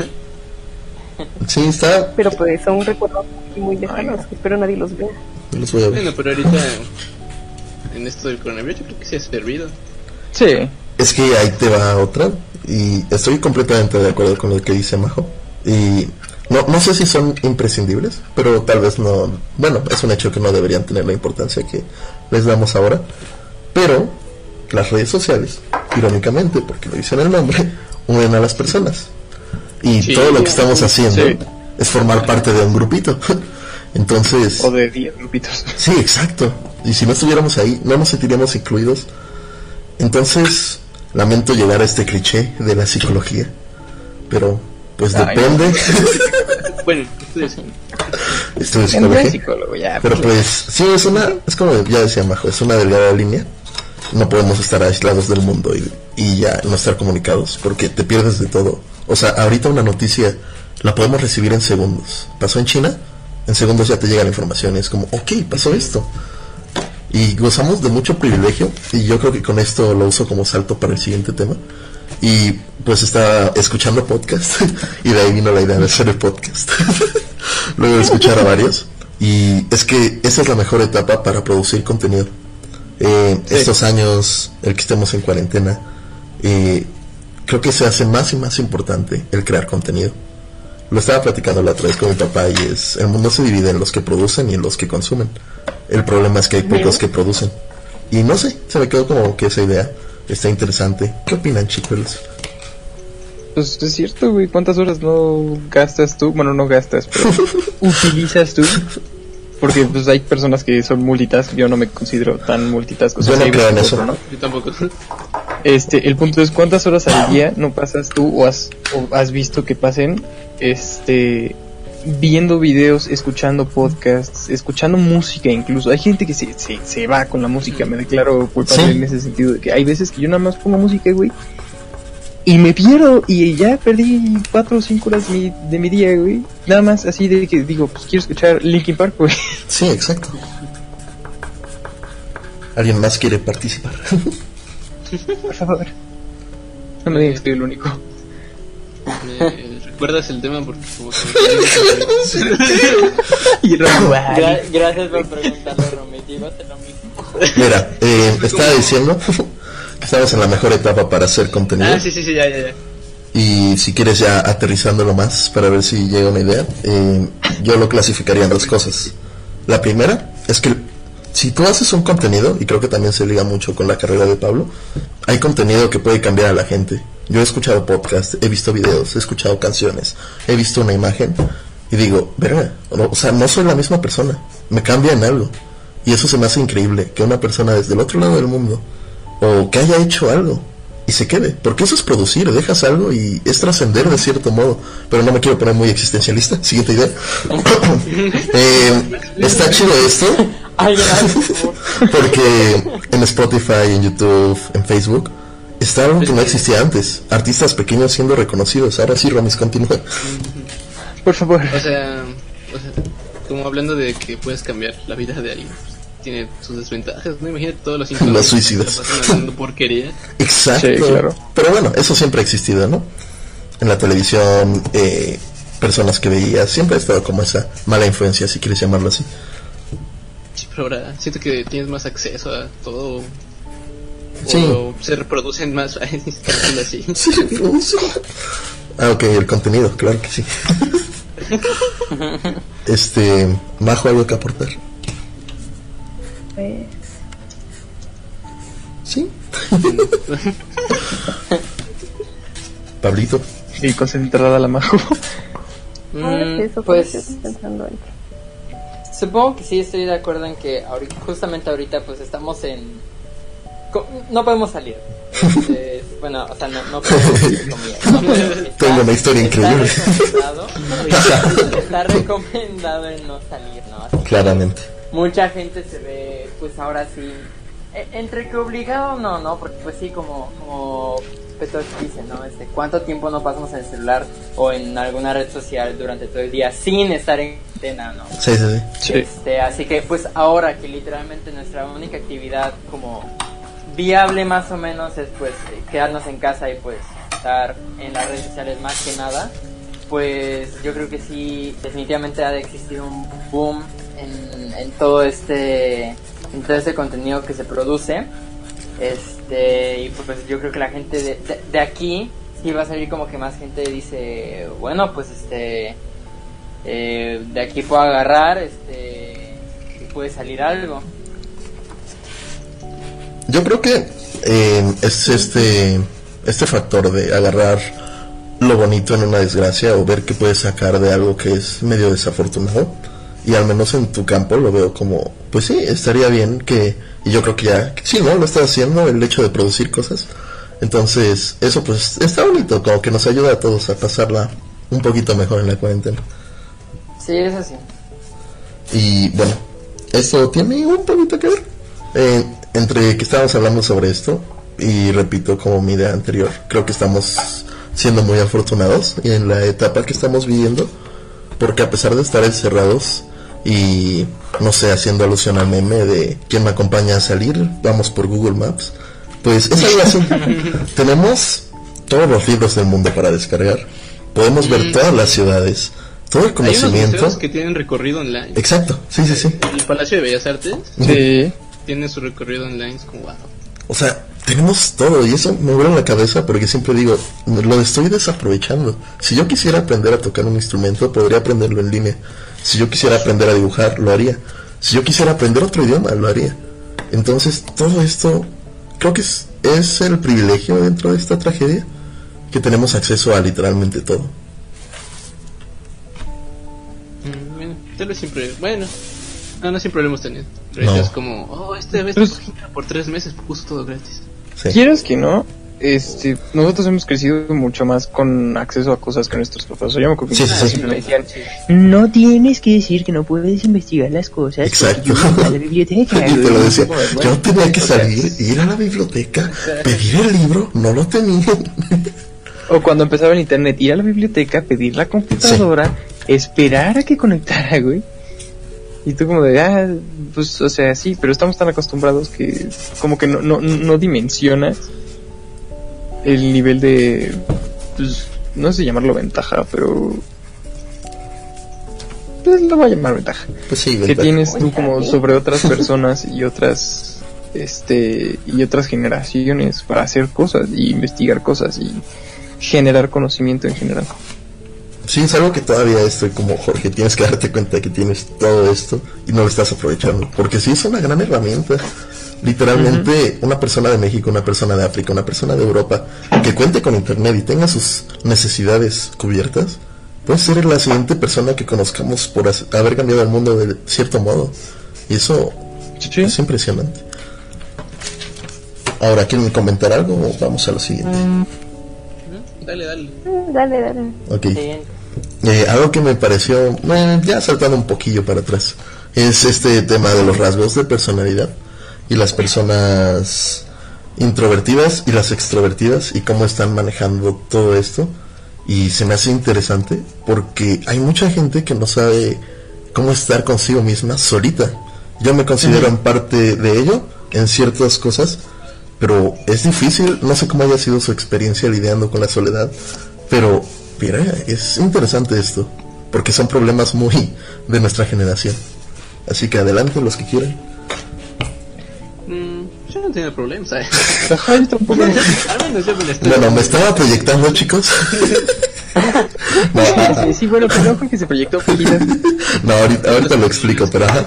Sí, está. Pero pues son recuerdos muy, lejanos, espero nadie los vea. Los voy a ver. Bueno, pero ahorita en esto del coronavirus yo creo que sí ha servido. Sí. Es que ahí te va otra. Y estoy completamente de acuerdo con lo que dice Majo. Y no, no sé si son imprescindibles, pero tal vez no. Bueno, es un hecho que no deberían tener la importancia que les damos ahora. Pero las redes sociales, irónicamente, porque lo dice en el nombre, unen a las personas. Y Sí. todo lo que estamos haciendo Sí. es formar parte de un grupito. Entonces. O de 10 grupitos. Sí, exacto. Y si no estuviéramos ahí, no nos sentiríamos incluidos. Entonces, lamento llegar a este cliché de la psicología. Pero, pues Ay, depende. Bueno, son. Estudio psicología. psicólogo, ya. Pero pues, sí, es una, es como ya decía Majo, es una delgada línea. No podemos estar aislados del mundo y, y ya no estar comunicados, porque te pierdes de todo. O sea, ahorita una noticia la podemos recibir en segundos. ¿Pasó en China? En segundos ya te llega la información y es como, ok, pasó esto. Y gozamos de mucho privilegio y yo creo que con esto lo uso como salto para el siguiente tema. Y pues estaba escuchando podcast y de ahí vino la idea de hacer el podcast. Luego de escuchar a varios. Y es que esa es la mejor etapa para producir contenido. Eh, Estos años, el que estemos en cuarentena, eh, creo que se hace más y más importante el crear contenido. Lo estaba platicando la otra vez con mi papá y es, el mundo se divide en los que producen y en los que consumen. El problema es que hay pocos que producen. Y no sé, se me quedó como que esa idea está interesante. ¿Qué opinan chicos? Pues es cierto, güey. ¿Cuántas horas no gastas tú? Bueno, no gastas, pero utilizas tú. Porque pues hay personas que son multitask. Yo no me considero tan multitask. o sea, Yo no creo en veces eso. ¿no? Yo tampoco. Este, el punto es cuántas horas al día no pasas tú o has, o has visto que pasen, este, viendo videos, escuchando podcasts, escuchando música incluso. Hay gente que se, se, se va con la música, me declaro culpable Sí. en ese sentido de que hay veces que yo nada más pongo música, güey, y me pierdo y ya perdí cuatro o cinco horas de mi, de mi día, güey. Nada más así de que digo, pues quiero escuchar Linkin Park, güey. Sí, exacto. ¿Alguien más quiere participar? Por favor. No me digas que soy el único. ¿Me recuerdas el tema? Porque como que... Gra- gracias por preguntarlo, hacer lo mismo. Mira, eh, estaba diciendo estamos en la mejor etapa para hacer contenido. ah, sí, sí, sí, ya, ya, ya. Y si quieres ya aterrizándolo más para ver si llega una idea, eh, yo lo clasificaría en dos cosas. La primera es que si tú haces un contenido, y creo que también se liga mucho con la carrera de Pablo, hay contenido que puede cambiar a la gente. Yo he escuchado podcasts, he visto videos, he escuchado canciones, he visto una imagen y digo, verga, no, o sea, no soy la misma persona, me cambia en algo. Y eso se me hace increíble, que una persona desde el otro lado del mundo, o que haya hecho algo, y se quede. Porque eso es producir, dejas algo y es trascender de cierto modo. Pero no me quiero poner muy existencialista. Siguiente idea. Eh, está chido esto porque en Spotify, en YouTube, en Facebook, está algo que no existía antes. Artistas pequeños siendo reconocidos. Ahora sí, Romis, continúa. Por favor. O sea, o sea, como hablando de que puedes cambiar la vida de alguien, tiene sus desventajas, ¿no? Imagínate todos los Los suicidas. se porquería. Exacto. Sí, claro. Pero bueno, eso siempre ha existido, ¿no? En la televisión, eh, personas que veías, siempre ha estado como esa mala influencia, si quieres llamarlo así. Sí, pero ahora siento que tienes más acceso a todo. Sí. O se reproducen más así. Sí, produce. Ah, ok, el contenido, claro que sí. este, Majo, algo que aportar. Pues. Sí. Pablito. Y concentrada la majo. Mm, eso pues estoy pensando en supongo que sí estoy de acuerdo en que ahorita, justamente ahorita pues estamos en... No podemos salir. Entonces, bueno, o sea, no, no podemos. Está- Tengo una historia está increíble. recomendado- Está recomendado el no salir, ¿no? Así que Claramente. Mucha gente se ve, pues ahora sí, e- entre que obligado no, ¿no? Porque pues sí, como, como dice, ¿no? Este, ¿Cuánto tiempo no pasamos en el celular o en alguna red social durante todo el día sin estar en antena, ¿no? Sí, sí, sí. Este, así que pues ahora que literalmente nuestra única actividad como viable más o menos es pues quedarnos en casa y pues estar en las redes sociales más que nada, pues yo creo que sí definitivamente ha de existir un boom en, en todo este todo este contenido que se produce. Este, y pues yo creo que la gente de, de, de aquí sí va a salir como que más gente dice, bueno, pues este eh, de aquí puedo agarrar este y puede salir algo Yo creo que eh, es este este factor de agarrar lo bonito en una desgracia o ver que puedes sacar de algo que es medio desafortunado y al menos en tu campo lo veo como pues sí estaría bien que y yo creo que ya sí no lo estás haciendo el hecho de producir cosas. Entonces eso pues está bonito como que nos ayuda a todos a pasarla un poquito mejor en la cuarentena. Sí es así. Y bueno, esto tiene un poquito que ver. Eh, entre que estábamos hablando sobre esto, y repito como mi idea anterior, creo que estamos siendo muy afortunados en la etapa que estamos viviendo, porque a pesar de estar encerrados y, no sé, haciendo alusión al meme de quién me acompaña a salir, vamos por Google Maps, pues es algo así. Tenemos todos los libros del mundo para descargar, podemos ver Mm. todas las ciudades, todo el Hay unos conocimiento. que tienen recorrido online. Exacto, sí, sí, sí. El Palacio de Bellas Artes Sí. tiene su recorrido online. Es como, wow. O sea, tenemos todo y eso me vuela la cabeza porque siempre digo, lo estoy desaprovechando. Si yo quisiera aprender a tocar un instrumento, podría aprenderlo en línea. Si yo quisiera aprender a dibujar, lo haría. Si yo quisiera aprender otro idioma, lo haría. Entonces, todo esto creo que es, es el privilegio dentro de esta tragedia, que tenemos acceso a literalmente todo. Mm, Bueno, tal vez siempre. Bueno, no, no siempre lo hemos tenido. Pero No. es como, oh, este vez Pues- por tres meses puso todo gratis. Sí. Quieras que no, este, nosotros hemos crecido mucho más con acceso a cosas que nuestros papás. O sea, yo me acuerdo que Sí, sí, sí. me decían, no tienes que decir que no puedes investigar las cosas. Exacto. yo a la biblioteca. Y te lo decía, Bueno, yo tenía que o sea, salir, ir a la biblioteca, pedir el libro, no lo tenía. O cuando empezaba el internet, ir a la biblioteca, pedir la computadora, esperar a que conectara, güey. Y tú como de, ah, pues, o sea, sí, pero estamos tan acostumbrados que como que no, no, no dimensionas el nivel de, pues, no sé llamarlo ventaja, pero... Pues lo voy a llamar ventaja. Pues sí, Que ventaja. tienes tú como sobre otras personas y otras, este, y otras generaciones para hacer cosas y investigar cosas y generar conocimiento en general. Sí, es algo que todavía estoy como Jorge, tienes que darte cuenta que tienes todo esto y no lo estás aprovechando, porque sí es una gran herramienta. Literalmente, una persona de México, una persona de África, una persona de Europa que cuente con internet y tenga sus necesidades cubiertas, puede ser la siguiente persona que conozcamos por haber cambiado el mundo de cierto modo. Y eso es impresionante. Ahora, ¿quieren comentar algo o vamos a lo siguiente? ¿No? Dale, dale. Mm, Dale, dale. Ok. Eh, algo que me pareció, bueno, ya saltando un poquillo para atrás, es este tema de los rasgos de personalidad y las personas introvertidas y las extrovertidas y cómo están manejando todo esto. Y se me hace interesante porque hay mucha gente que no sabe cómo estar consigo misma solita. Yo me considero en parte de ello en ciertas cosas, pero es difícil, no sé cómo haya sido su experiencia lidiando con la soledad, pero mira, es interesante esto, porque son problemas muy de nuestra generación. Así que adelante los que quieran. No tengo problemas, ¿sabes? Ajá, yo tampoco. Al menos yo me la estoy. Bueno, me estaba proyectando, chicos. no, Sí, sí, bueno, pero no porque se proyectó no, ahorita, ahorita lo explico, pero ajá.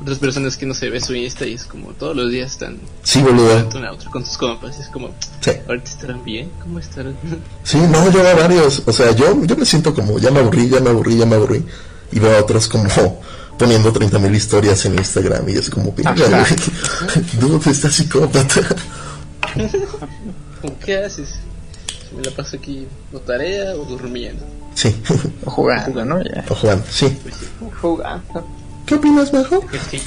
otras personas que no se ve su Insta y es como todos los días están Sí, boludo. una a otra con tus compas. y Es como, Sí. ahorita estarán bien, ¿cómo estarán? Sí, no, yo veo varios. O sea, yo, yo me siento como, ya me aburrí, ya me aburrí, ya me aburrí. Y veo a otros como poniendo 30.000 historias en Instagram y es como, "Verga, Ajá. güey, ¿dónde está psicópata? ¿Qué haces? Me la paso aquí o tarea o durmiendo. Sí, O jugando, ¿no? Ya. o Juan, sí. Jugando. ¿Qué opinas, Majo? Sí.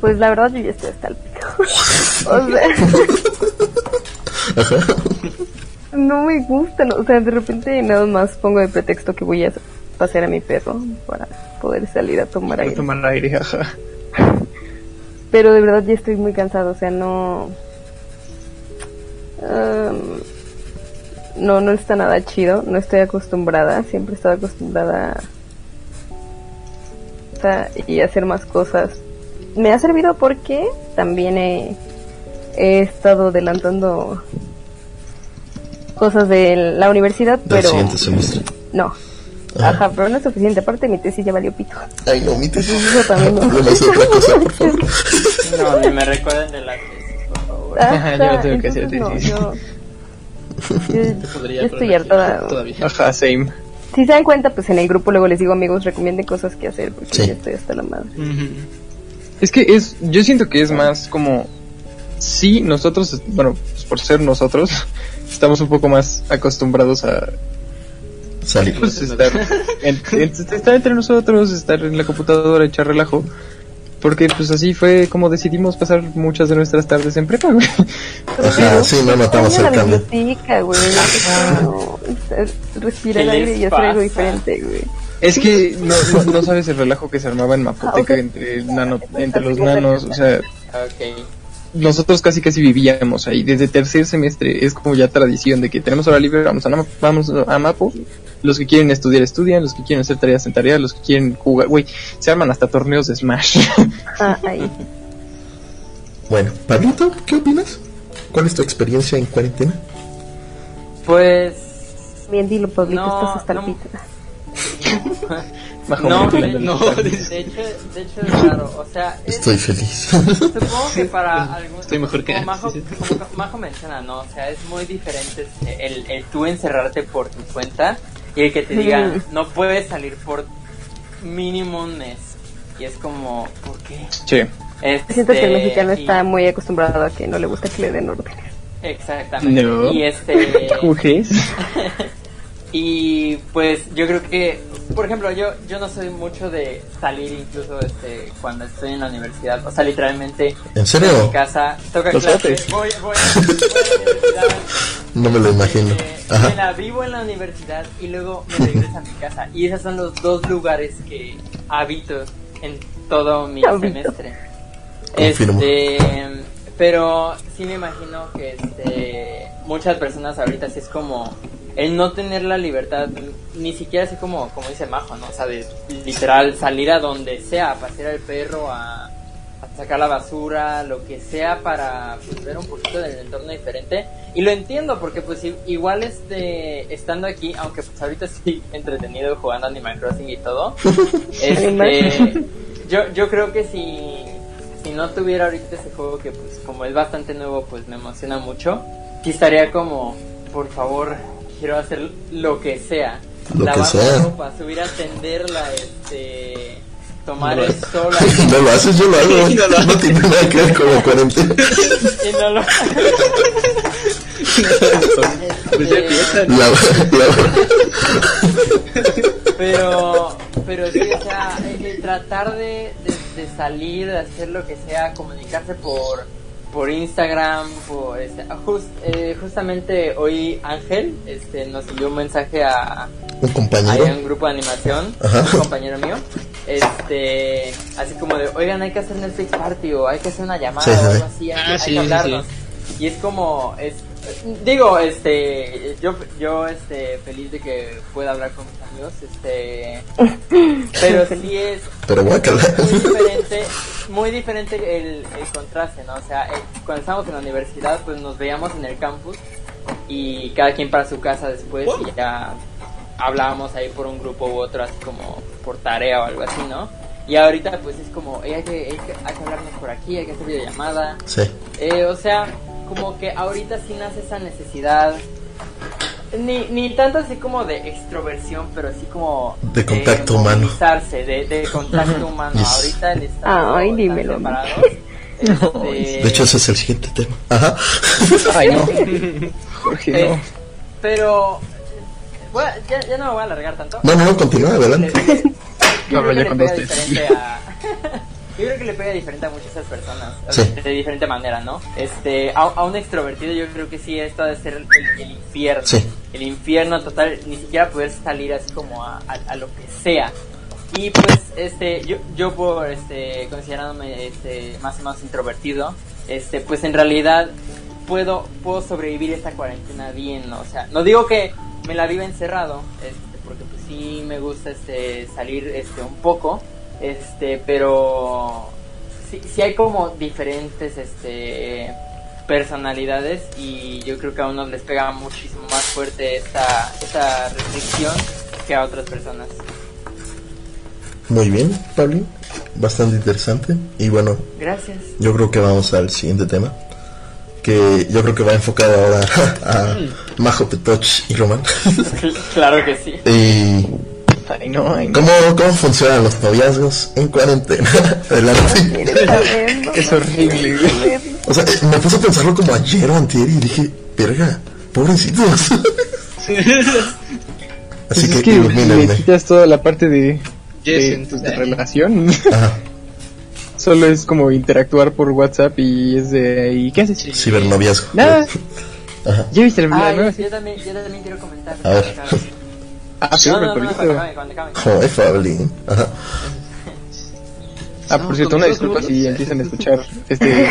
Pues la verdad yo ya estoy hasta el pico. o sea, Ajá. no me gustan. O sea, de repente nada más pongo de pretexto que voy a pasear a mi perro para poder salir a tomar aire. tomar aire, ajá. Pero de verdad ya estoy muy cansado. O sea, no... Am, no, no está nada chido. No estoy acostumbrada. Siempre he estado acostumbrada a y hacer más cosas. Me ha servido porque también he, he estado adelantando cosas de la universidad, Del pero siguiente semestre. no. Ajá, pero no es suficiente. Aparte mi tesis ya valió pito. Ay, no, mi tesis. Eso también no. De otra cosa, por favor. No, ni me recuerden de la tesis, por favor. Ajá, Yo no tengo que hacer entonces no, tesis. yo- yo- Podría yo estoy hartada. Todavía. Ajá, same. Si se dan cuenta, pues en el grupo luego les digo amigos, recomienden cosas que hacer porque Sí. ya estoy hasta la madre. Es que es, yo siento que es más como, sí, nosotros, bueno, pues por ser nosotros, estamos un poco más acostumbrados a Salir. pues, estar, en- en- estar entre nosotros, estar en la computadora, echar relajo. Porque pues así fue como decidimos pasar muchas de nuestras tardes en prepa, güey. Ajá, sí, no Vaya el cambio. biblioteca, güey. Respirar ¿Qué aire y hacer algo diferente, güey. Es que no, no, no sabes el relajo que se armaba en Mapoteca Ah, entre, nano- entre los nanos, o sea, nosotros casi casi vivíamos ahí. Desde tercer semestre es como ya tradición de que tenemos hora libre, vamos a, vamos a Mapo. Los que quieren estudiar estudian, los que quieren hacer tareas en tarea, los que quieren jugar, güey, se arman hasta torneos de Smash. Ah, ahí. Bueno, Pablito, ¿qué opinas? ¿Cuál es tu experiencia en cuarentena? Pues. Bien, dilo, Pablito, No, estás hasta no. el pito. Bajo No, de, no, de hecho, de hecho es raro. O sea, es- Estoy feliz. supongo que para algún. Estoy mejor que Majo, sí. como Majo menciona, ¿no? O sea, es muy diferente el, el tú encerrarte por tu cuenta y el que te digan, no puedes salir por mínimo un mes. Y es como, ¿por qué? Sí. Este, Siento que el mexicano y- está muy acostumbrado a que no le gusta que le den órdenes. Exactamente. No. Y este. ¿Jugues? Y pues yo creo que, por ejemplo, yo yo no soy mucho de salir incluso este cuando estoy en la universidad. O sea, literalmente ¿En en mi serio? casa, toca clase, voy, voy, a- voy a la universidad. No me lo imagino. eh, Ajá. me la vivo en la universidad y luego me regreso a mi casa. Y esos son los dos lugares que habito en todo mi Habito. semestre. Confirmo. Este, pero sí me imagino que este, muchas personas ahorita sí es como el no tener la libertad, ni siquiera así como, como dice Majo, ¿no? O sea, de literal salir a donde sea, a pasear al perro, a, a sacar la basura, lo que sea para pues, ver un poquito del entorno diferente. Y lo entiendo porque pues igual este, estando aquí, aunque pues ahorita estoy entretenido jugando Animal Crossing y todo, este, yo, yo creo que si, si no tuviera ahorita ese juego que pues como es bastante nuevo pues me emociona mucho, sí estaría como, por favor, quiero hacer lo que sea. Lo que Lavar sea. la ropa, subir a tenderla, este, tomar No el sol. No lo haces, yo lo hago. No tiene nada que ver con la cuarentena. y no lo- Pues Este, empieza. La, la- pero pero sí o sea el tratar de, de, de salir de hacer lo que sea comunicarse por por Instagram por este, jus- eh, justamente hoy Ángel este nos envió un mensaje a, un a compañero. un grupo de animación Ajá. un compañero mío este así como de oigan hay que hacer Netflix party o hay que hacer una llamada Sí, o algo así hay, Ah, que- hay sí, que sí, hablarnos y es como es digo este yo yo este feliz de que pueda hablar con mis amigos este pero sí es Pero muy diferente muy diferente el, el contraste no o sea eh, cuando estábamos en la universidad pues nos veíamos en el campus y cada quien para su casa después y ya hablábamos ahí por un grupo u otro así como por tarea o algo así no Y ahorita pues es como, hay, que, hay, que, hay que hablarnos por aquí, hay que hacer videollamada. Sí. Eh, o sea, como que ahorita sí nace esa necesidad ni, ni tanto así como de extroversión, pero así como de contacto humano. De, de contacto humano. Ahorita el estado Ay, dímelo. Este... De hecho, ese es el siguiente tema. Ajá. Ay, no. Jorge, no. Eh, pero. Bueno, ya, ya, no me voy a alargar tanto. No, no, no, continúa, adelante. Yo creo que le pega diferente a. Yo creo que le pega diferente a muchas personas, Sí. de diferente manera, ¿no? Este, a, a, un extrovertido yo creo que sí, esto ha de ser el, el infierno. Sí. El infierno total, ni siquiera poder salir así como a, a, a, lo que sea. Y pues, este, yo, yo por, este, considerándome, este, más o menos introvertido, este, pues en realidad puedo, puedo sobrevivir esta cuarentena bien, ¿no? O sea, no digo que me la viva encerrado, este, porque pues sí me gusta, este, salir, este, un poco, este pero sí, sí, hay como diferentes este personalidades y yo creo que a unos les pega muchísimo más fuerte esta, esta restricción que a otras personas. Muy bien Pablo. Bastante interesante. Y bueno gracias. yo creo que vamos al siguiente tema que yo creo que va enfocado ahora a Majo Petoch y Roman claro que sí. Y Ay, no, ay, no. ¿Cómo, ¿Cómo funcionan los noviazgos en cuarentena? Adelante. es horrible. O sea, me puse a pensarlo como ayer o antier y dije, verga, pobrecitos. pues Así que, es que le quitas toda la parte de, de, pues, de relación. Ajá. Solo es como interactuar por WhatsApp y es de... ¿Y qué haces? Cibernoviazgo. Nada. Ajá. ¿Ya viste el ah, nueva? Yo, también, yo también quiero comentar. A ver. Ah, sí, no, me no, no, acabe. Joder, Fablin. Ajá. Ah, por cierto, una disculpa si empiezan a escuchar este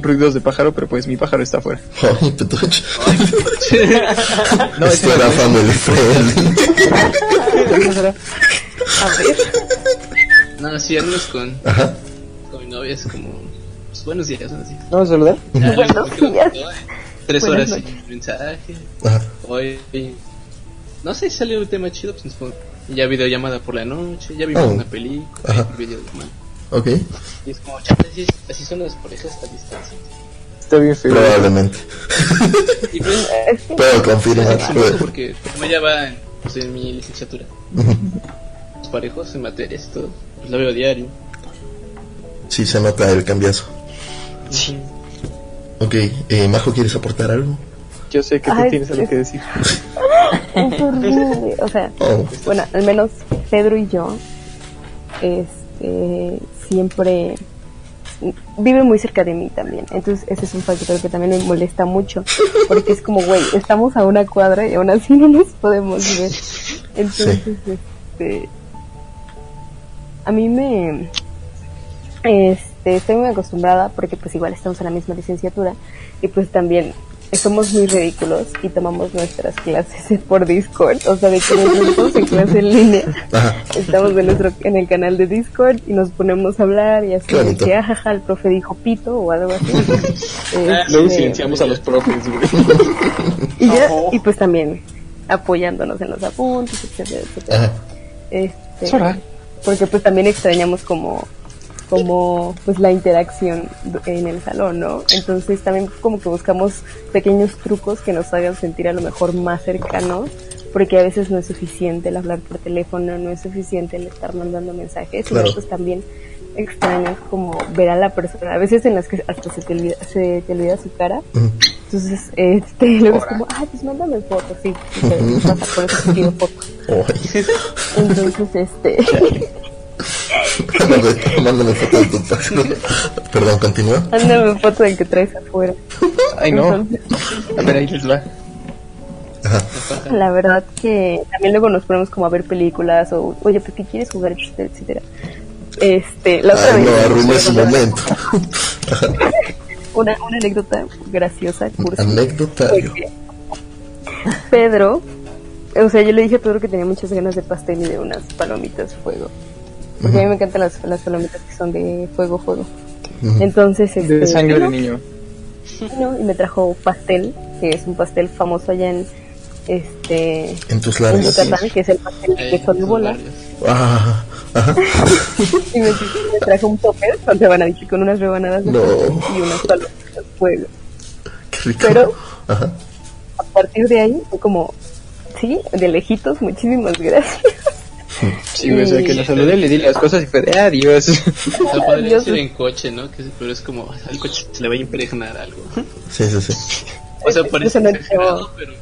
ruidos de pájaro, pero pues mi pájaro está afuera. Joder, Petuch. No, Esto era family friendly. A ver. No, si hablas con, Ajá. con mi novia es como. Pues, buenos días, buenos días. ¿Vamos a saludar? Ya, Buenos días. Tres horas sin mensaje. Ajá. Hoy. No sé si salió un tema chido, pues nos ya videollamada por la noche, ya vimos Oh. una película, Ajá. videollamada. Ok. Y es como, chale, así, es- así son las parejas a distancia. Está bien feo. Probablemente. Y pues, Puedo confirmar. es curioso porque como ella va en, pues, en mi licenciatura, los parejos en materias y todo, pues la veo diario. Sí, se nota el cambiazo. Sí. Ok, eh, Majo, ¿quieres aportar algo? Yo sé que tú Ay, tienes algo es- que decir. es horrible. O sea, Oh, bueno, al menos Pedro y yo, este, siempre vive muy cerca de mí también. Entonces ese es un factor que también me molesta mucho, porque es como, güey, estamos a una cuadra y aún así no nos podemos ver. Entonces, este, a mí me, este, estoy muy acostumbrada porque pues igual estamos en la misma licenciatura y pues también somos muy ridículos y tomamos nuestras clases por Discord, o sea, de que estamos en clase en línea, Ajá. estamos en, nuestro, en el canal de Discord y nos ponemos a hablar y así, de que ajaja, el profe dijo pito o algo así. Luego Este, silenciamos a los profes, y, ya- y pues también apoyándonos en los apuntes, etcétera, etcétera. Este, Es hora. porque pues también extrañamos como como pues la interacción en el salón, ¿no? Entonces también como que buscamos pequeños trucos que nos hagan sentir a lo mejor más cercanos, porque a veces no es suficiente el hablar por teléfono, no es suficiente el estar mandando mensajes, Claro. y pues también extrañas como ver a la persona, a veces en las que hasta se te olvida, se te olvida su cara, entonces este, luego es como, ay, pues mándame fotos, sí, sí, me pasa, por eso te pido fotos. Entonces, este, mándame, mándame foto de tu. Perdón, continúa. mándame foto del que traes afuera. Ay, no. A ver, ahí les va. Ajá. La verdad que también luego nos ponemos como a ver películas o, oye, pues ¿qué quieres jugar? etcétera, etcétera. Este, la otra Ay, no, arruiné su momento. Una, una anécdota graciosa, cursi. Anecdotario. Pedro, o sea, yo le dije a Pedro que tenía muchas ganas de pastel y de unas palomitas fuego. Porque a mí me encantan las, las palomitas que son de fuego, fuego. Ujú. Entonces, este, De sangre de vino, niño. vino y me trajo pastel, que es un pastel famoso allá en, este, En tus en labios. Yucatán, que es el pastel de Eh, de son y me, me trajo un topper con rebanaditas, con unas rebanadas de No. y unas palomitas de fuego. Qué rico. Pero Ajá. a partir de ahí fue como, sí, de lejitos, muchísimas gracias. Sí, güey, o sea, que la saludé, le di las cosas y fue de adiós. O sea, podría ser en coche, ¿no? Que, pero es como, al coche se le va a impregnar algo. Sí, sí, sí. O sea, Eso parece no exagerado, pero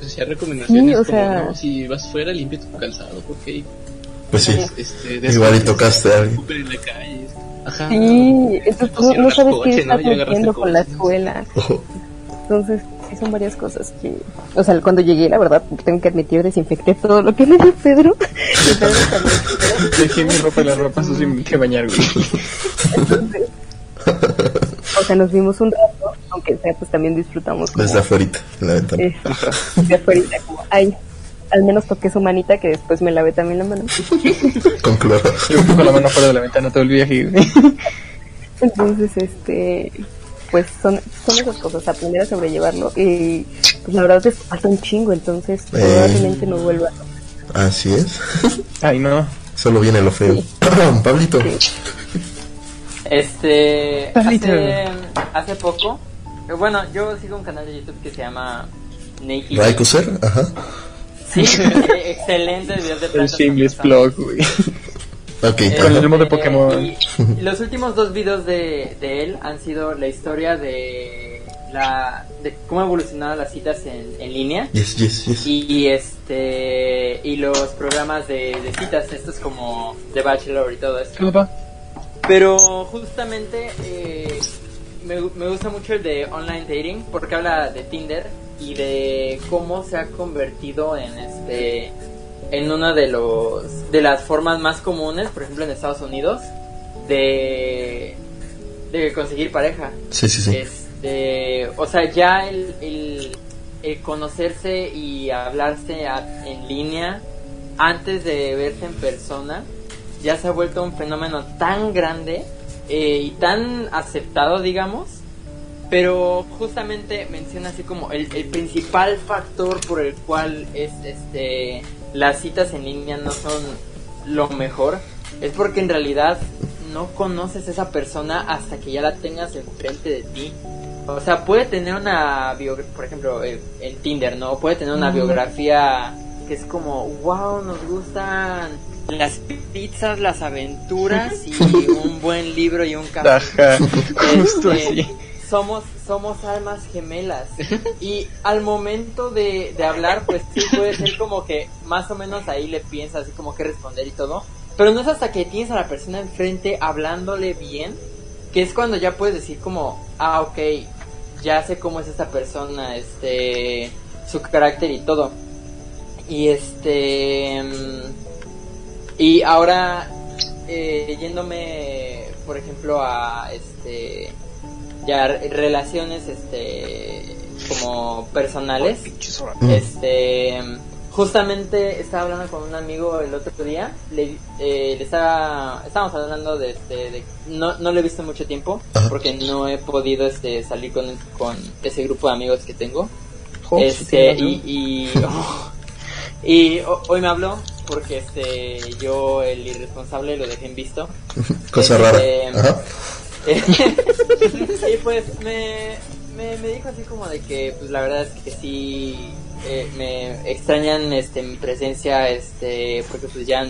pues hay recomendaciones Sí, o como, sea- no, si vas fuera, limpia tu calzado, porque Pues sí. este, Igual y tocaste a alguien. En la calle. Ajá. Sí, entonces no, si no agarras sabes coche, qué ¿no? Ya agarraste metiendo con la escuela. Entonces, son varias cosas que... O sea, cuando llegué, la verdad, tengo que admitir, desinfecté todo lo que me dio Pedro. Y Pedro también. Dejé mi ropa y la ropa me que bañar, güey. Entonces, o sea, nos vimos un rato, aunque sea, pues también disfrutamos como Desde afuera, en la ventana. eso, de afuera, como, ay, al menos toqué su manita, que después me lavé también la mano. Con cloro. Yo con la mano fuera de la ventana todo el viaje, güey. Entonces, este, pues son, son esas cosas, aprender a sobrellevarlo. Y pues la verdad es que falta un chingo, entonces probablemente no vuelva. Así es. Ay, no. Solo viene lo feo. Pablito. Este, Pablito. hace, hace poco, eh, bueno, yo sigo un canal de YouTube que se llama Naked. Raikuser. Ajá. Sí, eh, excelente videos de El plantas shameless famosas. blog, güey. Ok. Eh, Con el modo de Pokémon. y los últimos dos videos de, de él han sido la historia de la de cómo evolucionaron las citas en, en línea Yes, yes, yes. y este y los programas de, de citas estos como The Bachelor y todo esto pero justamente eh, me, me gusta mucho el de online dating porque habla de Tinder y de cómo se ha convertido en este en una de los de las formas más comunes, por ejemplo en Estados Unidos, de de conseguir pareja. Sí, sí, sí. Este, o sea, ya el, el, el conocerse y hablarse a- en línea antes de verse en persona ya se ha vuelto un fenómeno tan grande eh, y tan aceptado, digamos. Pero justamente menciona así como el, el principal factor por el cual es este las citas en línea no son lo mejor es porque en realidad no conoces a esa persona hasta que ya la tengas enfrente de ti. O sea, puede tener una biografía, por ejemplo, eh, en Tinder, ¿no? Puede tener una biografía que es como, wow, nos gustan las pizzas, las aventuras y un buen libro y un café. Ajá, justo Este, así. Somos somos almas gemelas. Y al momento de, de hablar pues sí puede ser como que más o menos ahí le piensas así como que responder y todo. Pero no es hasta que tienes a la persona enfrente hablándole bien que es cuando ya puedes decir como ah ok ya sé cómo es esta persona este su carácter y todo y este mm, y ahora eh, yéndome por ejemplo a este ya re- relaciones este como personales Mm. este justamente estaba hablando con un amigo el otro día le, eh, le estaba estábamos hablando de este de- no, no lo he visto mucho tiempo porque no he podido este salir con, con ese grupo de amigos que tengo Oh, este y y, y ho- hoy me habló porque este yo el irresponsable lo dejé en visto Cosa este, rara. Ajá. y pues me, me, me dijo así como de que pues la verdad es que sí eh, me extrañan este mi presencia este porque pues ya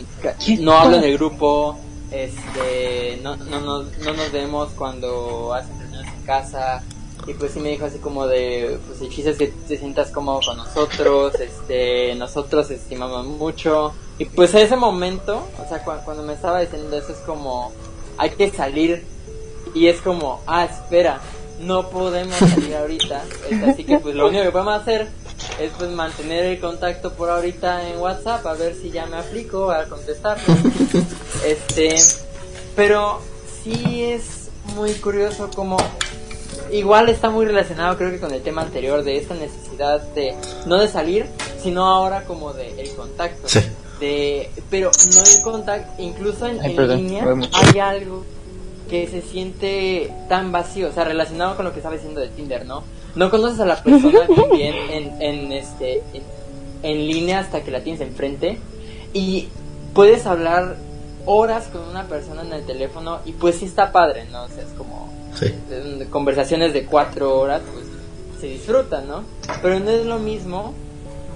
no hablo en el grupo este no, no, nos, no nos vemos cuando hacen reuniones en casa. Y pues sí me dijo así como de pues el chiste es que te sientas cómodo con nosotros este nosotros estimamos mucho. Y pues a ese momento o sea cu- cuando me estaba diciendo eso es como hay que salir y es como, ah, espera, no podemos salir ahorita. Es así que pues lo único que podemos hacer es pues mantener el contacto por ahorita en WhatsApp a ver si ya me aplico al contestar. Este, pero sí es muy curioso como igual está muy relacionado creo que con el tema anterior de esta necesidad de no de salir, sino ahora como de el contacto. Sí. De, pero no el contacto, incluso en, Ay, en perdón, línea hay algo que se siente tan vacío, o sea, relacionado con lo que estaba diciendo de Tinder, ¿no? No conoces a la persona bien en, en este en, en línea hasta que la tienes enfrente y puedes hablar horas con una persona en el teléfono y pues sí está padre, ¿no? O sea, es como Sí. conversaciones de cuatro horas, pues se disfrutan, ¿no? Pero no es lo mismo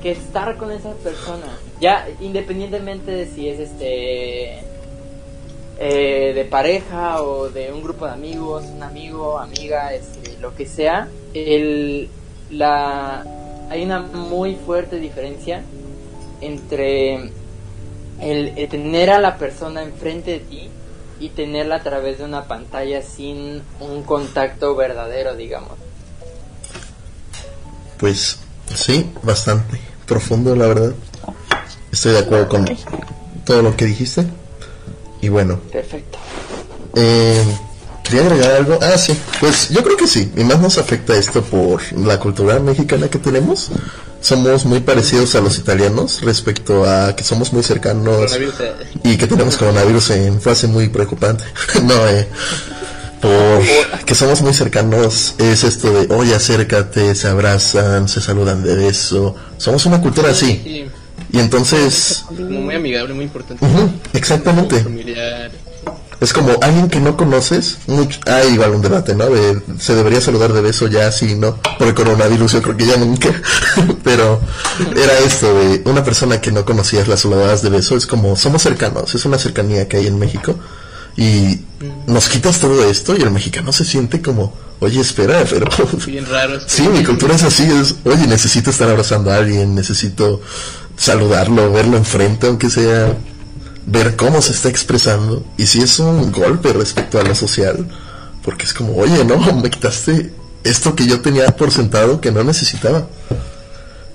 que estar con esa persona. Ya, independientemente de si es este eh, de pareja o de un grupo de amigos, un amigo, amiga, este, lo que sea, el, la, hay una muy fuerte diferencia entre el, el tener a la persona enfrente de ti y tenerla a través de una pantalla sin un contacto verdadero, digamos. Pues sí, bastante profundo, la verdad. Estoy de acuerdo con todo lo que dijiste. Y bueno, Perfecto. eh, quería agregar algo. Ah, sí, pues yo creo que sí. Y más nos afecta esto por la cultura mexicana que tenemos. Somos muy parecidos a los italianos respecto a que somos muy cercanos eh, y que tenemos coronavirus en fase muy preocupante. no, eh, por que somos muy cercanos es esto de, oye, acércate, se abrazan, se saludan de beso. Somos una cultura así. Y entonces, como muy amigable, muy importante. exactamente. Familiar. Es como alguien que no conoces. Mucho, hay igual un debate, ¿no? De, se debería saludar de beso ya, sí, no. Por el coronavirus, yo creo que ya nunca. Pero era esto de una persona que no conocías, las saludadas de beso. Es como, somos cercanos, es una cercanía que hay en México. Y nos quitas todo esto y el mexicano se siente como, oye, espera, pero. Bien raros. Sí, mi cultura es así, es, oye, necesito estar abrazando a alguien, necesito saludarlo, verlo enfrente, aunque sea ver cómo se está expresando. Y si es un golpe respecto a lo social, porque es como, oye, no, me quitaste esto que yo tenía por sentado que no necesitaba.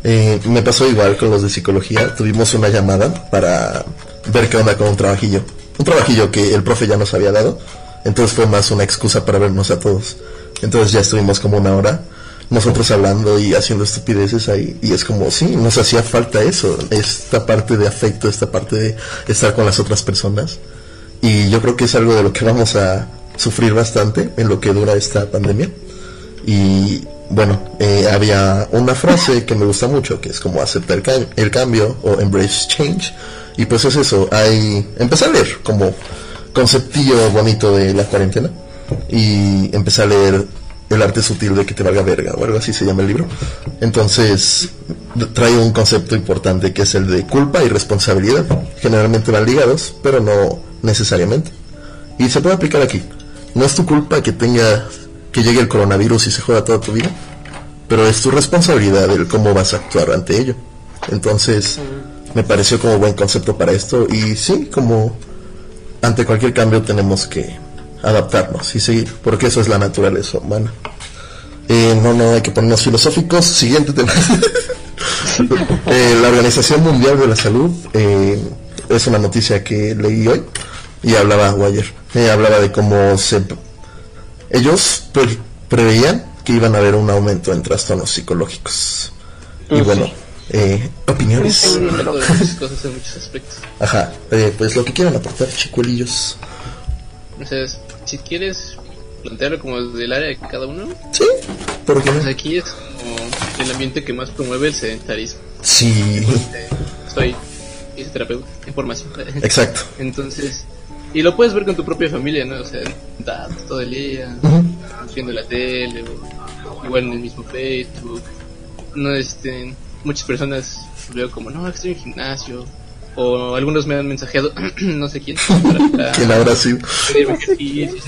Eh, me pasó igual con los de psicología, tuvimos una llamada para ver qué onda con un trabajillo. Un trabajillo que el profe ya nos había dado, entonces fue más una excusa para vernos a todos. Entonces ya estuvimos como una hora nosotros hablando y haciendo estupideces ahí y es como sí nos hacía falta eso esta parte de afecto esta parte de estar con las otras personas. Y yo creo que es algo de lo que vamos a sufrir bastante en lo que dura esta pandemia. Y bueno eh, había una frase que me gusta mucho que es como aceptar el, ca- el cambio o embrace change. Y pues es eso hay empecé a leer como conceptillo bonito de la cuarentena y empecé a leer el arte sutil de que te valga verga o algo así se llama el libro. Entonces trae un concepto importante que es el de culpa y responsabilidad. Generalmente van ligados pero no necesariamente. Y se puede aplicar aquí. No es tu culpa que tenga que llegue el coronavirus y se joda toda tu vida pero es tu responsabilidad el cómo vas a actuar ante ello. Entonces me pareció como buen concepto para esto. Y sí como ante cualquier cambio tenemos que adaptarnos y seguir, porque eso es la naturaleza humana. Eh, no, no hay que ponernos filosóficos. Siguiente tema. Eh, la Organización Mundial de la Salud eh, es una noticia que leí hoy y hablaba, o ayer, eh, hablaba de cómo se... Ellos pre- preveían que iban a haber un aumento en trastornos psicológicos. Y Pues bueno, eh, opiniones. Ajá, eh, pues lo que quieran aportar, chicuelillos. Si quieres plantearlo como desde el área de cada uno, Sí, ¿por qué no? pues aquí es como el ambiente que más promueve el sedentarismo. Sí, Soy fisioterapeuta en formación. exacto. Entonces, y lo puedes ver con tu propia familia, ¿no? O sea, todo el día, viendo la tele, o igual en el mismo Facebook. No, este, muchas personas veo como, no, estoy en gimnasio. O algunos me han mensajeado, no sé quién, para, ¿Quién habrá sido?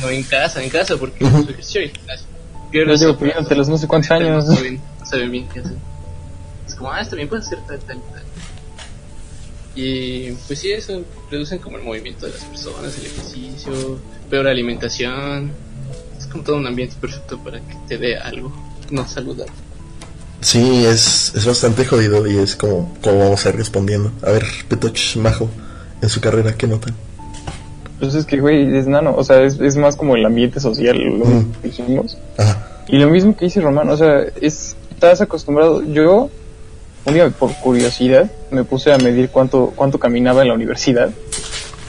no en casa, en casa, porque ejercicio en gimnasio. Pero Yo no sé, llevo pidiéndotelos no sé cuántos años. No saben, no saben bien qué hacer. Es como, ah, está bien, puedes hacer tal, tal, tal. Y pues sí, eso reducen como el movimiento de las personas, el ejercicio, peor alimentación. Es como todo un ambiente perfecto para que te dé algo no saludable. Sí, es, es bastante jodido y es como, como vamos a ir respondiendo. A ver, Petoch Majo, en su carrera, ¿qué notan? Pues es que, güey, es nano. O sea, es, es más como el ambiente social, lo Mm. que dijimos. Ajá, Y lo mismo que dice Román, o sea, es, estás acostumbrado. Yo, un día por curiosidad, me puse a medir cuánto, cuánto caminaba en la universidad.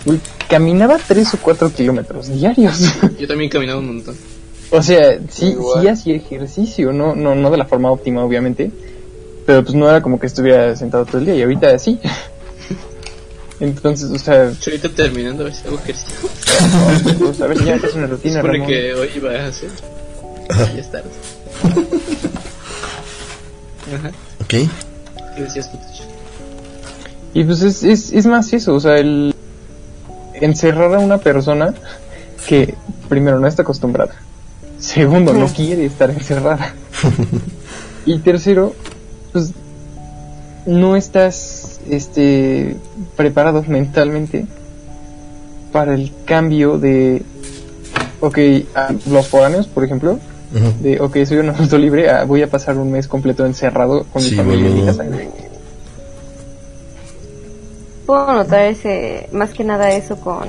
Güey, caminaba tres o cuatro kilómetros diarios. Yo también he caminado un montón. O sea, sí, Igual. sí hacía ejercicio, no, no, no de la forma óptima, obviamente. Pero pues no era como que estuviera sentado todo el día y ahorita sí. Entonces, o sea, Yo ahorita terminando a ver si hago ejercicio. pues, a ver, ya es una rutina, Supone Ramón. que hoy iba a hacer. Ya es tarde. Ajá. Ok. ¿Qué decías? Y pues es, es, es más eso, o sea, el encerrar a una persona que primero no está acostumbrada, segundo no quiere estar encerrada y tercero, pues no estás este preparado mentalmente para el cambio de ok, a los foráneos, por ejemplo, de ok, soy un adulto libre, a, voy a pasar un mes completo encerrado con mi familia en mi boludo. casa. Puedo notar ese, más que nada eso con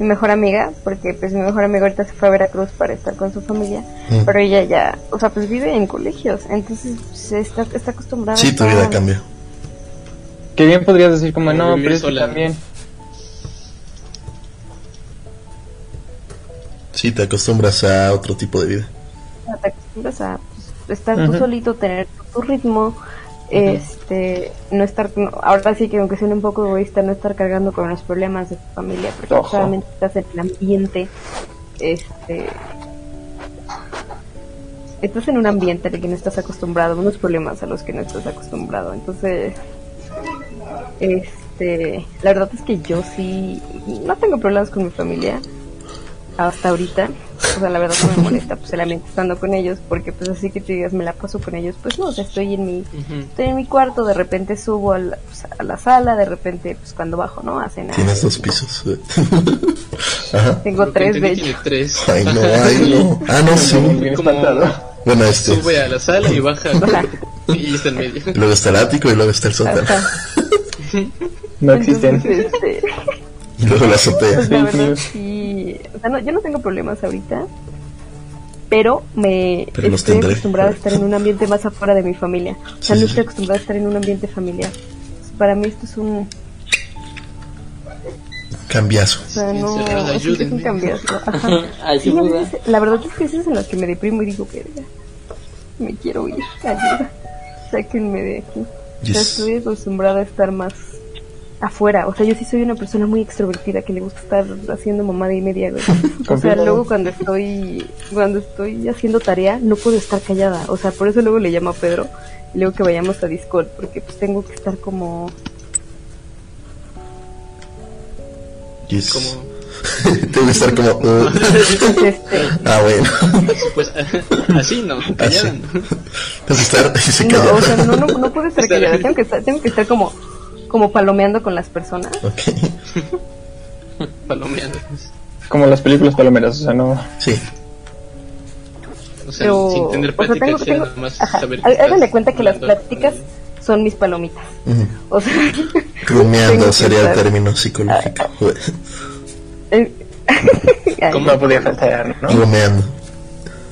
mi mejor amiga, porque pues mi mejor amiga ahorita se fue a Veracruz para estar con su familia, Mm. pero ella ya, o sea, pues vive en colegios, entonces se está, está acostumbrada. Sí, tu vida cambia. Que bien podrías decir como, no, pero es que sola, ¿no? también... Sí, te acostumbras a otro tipo de vida. te acostumbras a pues, estar tú Ujú. solito, tener tu ritmo, este, no estar, ahora sí que aunque suene un poco egoísta, no estar cargando con los problemas de tu familia, porque Ojo. solamente estás en el ambiente, este, estás en un ambiente al que no estás acostumbrado, unos problemas a los que no estás acostumbrado, entonces, este, la verdad es que yo sí, no tengo problemas con mi familia, hasta ahorita. O sea, la verdad no me molesta pues el ambiente estando con ellos, porque pues así que te digas me la paso con ellos, pues no, o sea, estoy en mi, estoy en mi cuarto, de repente subo a la, pues, a la sala, de repente pues cuando bajo, ¿no? A cenar. Tienes dos pisos. Ajá. Tengo tres de hecho. tres. Ay, no, ay, no. Ah, no, sí. Como-. Bueno, este. Sube a la sala y baja y está en medio. Luego está el ático y luego está el sótano. No existen. Entonces, este, Y luego la azotea. pues la Fake verdad news. sí, o sea, no, yo no tengo problemas ahorita, pero me Pero los estoy acostumbrada a estar en un ambiente más afuera de mi familia. O sea, Sí, no sí. estoy acostumbrada a estar en un ambiente familiar. Para mí esto es un, Cambiazo. O sea, no, es un cambiazo. Ajá. Sí, veces- la verdad es que veces en las que me deprimo y digo, verga, me quiero ir, ayuda, sáquenme de aquí. O sea, Yes. estoy acostumbrada a estar más afuera. O sea, yo sí soy una persona muy extrovertida que le gusta estar haciendo mamada y media, güey. O sea, luego cuando estoy, cuando estoy haciendo tarea, no puedo estar callada. O sea, por eso luego le llamo a Pedro y luego que vayamos a Discord, porque pues tengo que estar como Yes. Como, Tengo que estar como. uh, este, ah, bueno. pues así no, callada no. Tengo que estar. Y se No, calla. o sea, no, no, no puedo estar Estar- callada. Tengo que estar, tengo que estar como, como palomeando con las personas. Ok. Palomeando. Como las películas palomeras, o sea, no... Sí. O sea, Pero, sin tener o sea, tengo, tengo, saber háganle cuenta que las pláticas son mis palomitas. Ujú. O sea, que sería el término psicológico. eh, ay, ¿Cómo? No podía faltar, ¿no? Rumeando.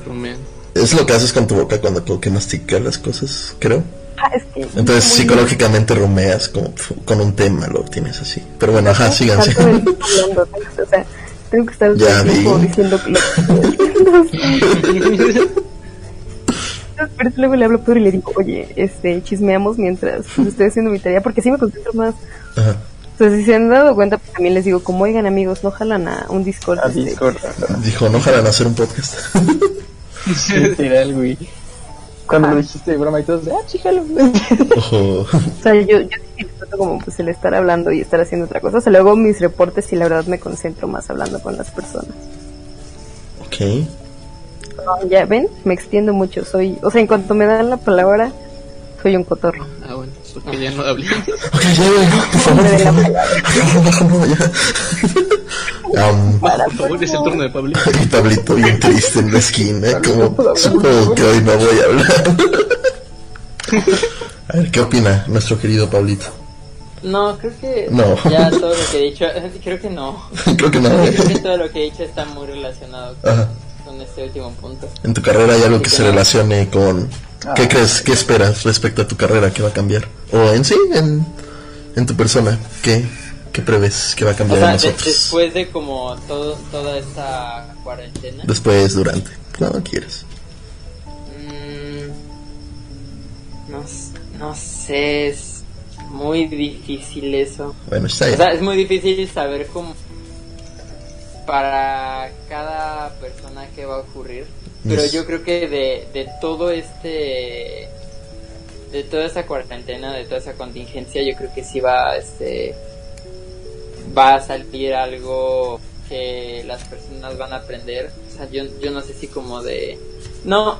Rumeando. Es lo que haces con tu boca cuando como que masticas las cosas, creo. Ah, es que Entonces muy- psicológicamente rumeas como con un tema, lo tienes así. Pero bueno, ajá, síganse. tanto de- hablando, o sea, tengo que estar Ya tiempo vi. diciendo que lo Pero luego le hablo a Pedro y le digo, oye, este, chismeamos mientras pues, estoy haciendo mi tarea, porque así me concentro más. Ajá. Sea, si se han dado cuenta, pues también les digo, como oigan amigos, no jalan a un Discord. A este, Discord. Dijo, no jalan a hacer un podcast. Literal, güey. Cuando lo dijiste de broma y todos, ah, chíjalo. Ojo. O sea, yo, yo disfruto como pues el estar hablando y estar haciendo otra cosa. O sea, luego mis reportes y la verdad me concentro más hablando con las personas. Ok. No, ya ven, me extiendo mucho. Soy, o sea, en cuanto me dan la palabra, soy un cotorro. Ah, bueno, porque ya no hablé. Ok, ya, ya, por favor, Me den la por favor. Favor, es el turno de Pablo. y Pablito bien triste en la esquina, como supongo que hoy no voy a hablar. A ver, ¿qué opina nuestro querido Pablito? No, creo que No. ya todo lo que he dicho, creo que no. Creo que no. Creo que todo lo que he dicho está muy relacionado con, Ajá. con este último punto. En tu carrera hay algo que se relacione con... ¿Qué crees? ¿Qué esperas respecto a tu carrera que va a cambiar? O en sí, en, en tu persona, ¿qué, ¿qué prevés que va a O cambiar sea, en de- nosotros? después de como todo, toda esta cuarentena, Después, durante, cuando quieras. mm, no, no sé, es- muy difícil eso. Bueno, está O bien. sea, es muy difícil saber cómo para cada persona qué va a ocurrir. Pero Yes. yo creo que de, de todo este de toda esa cuarentena, de toda esa contingencia, yo creo que sí va este va a salir algo que las personas van a aprender. O sea, yo, yo no sé si como de no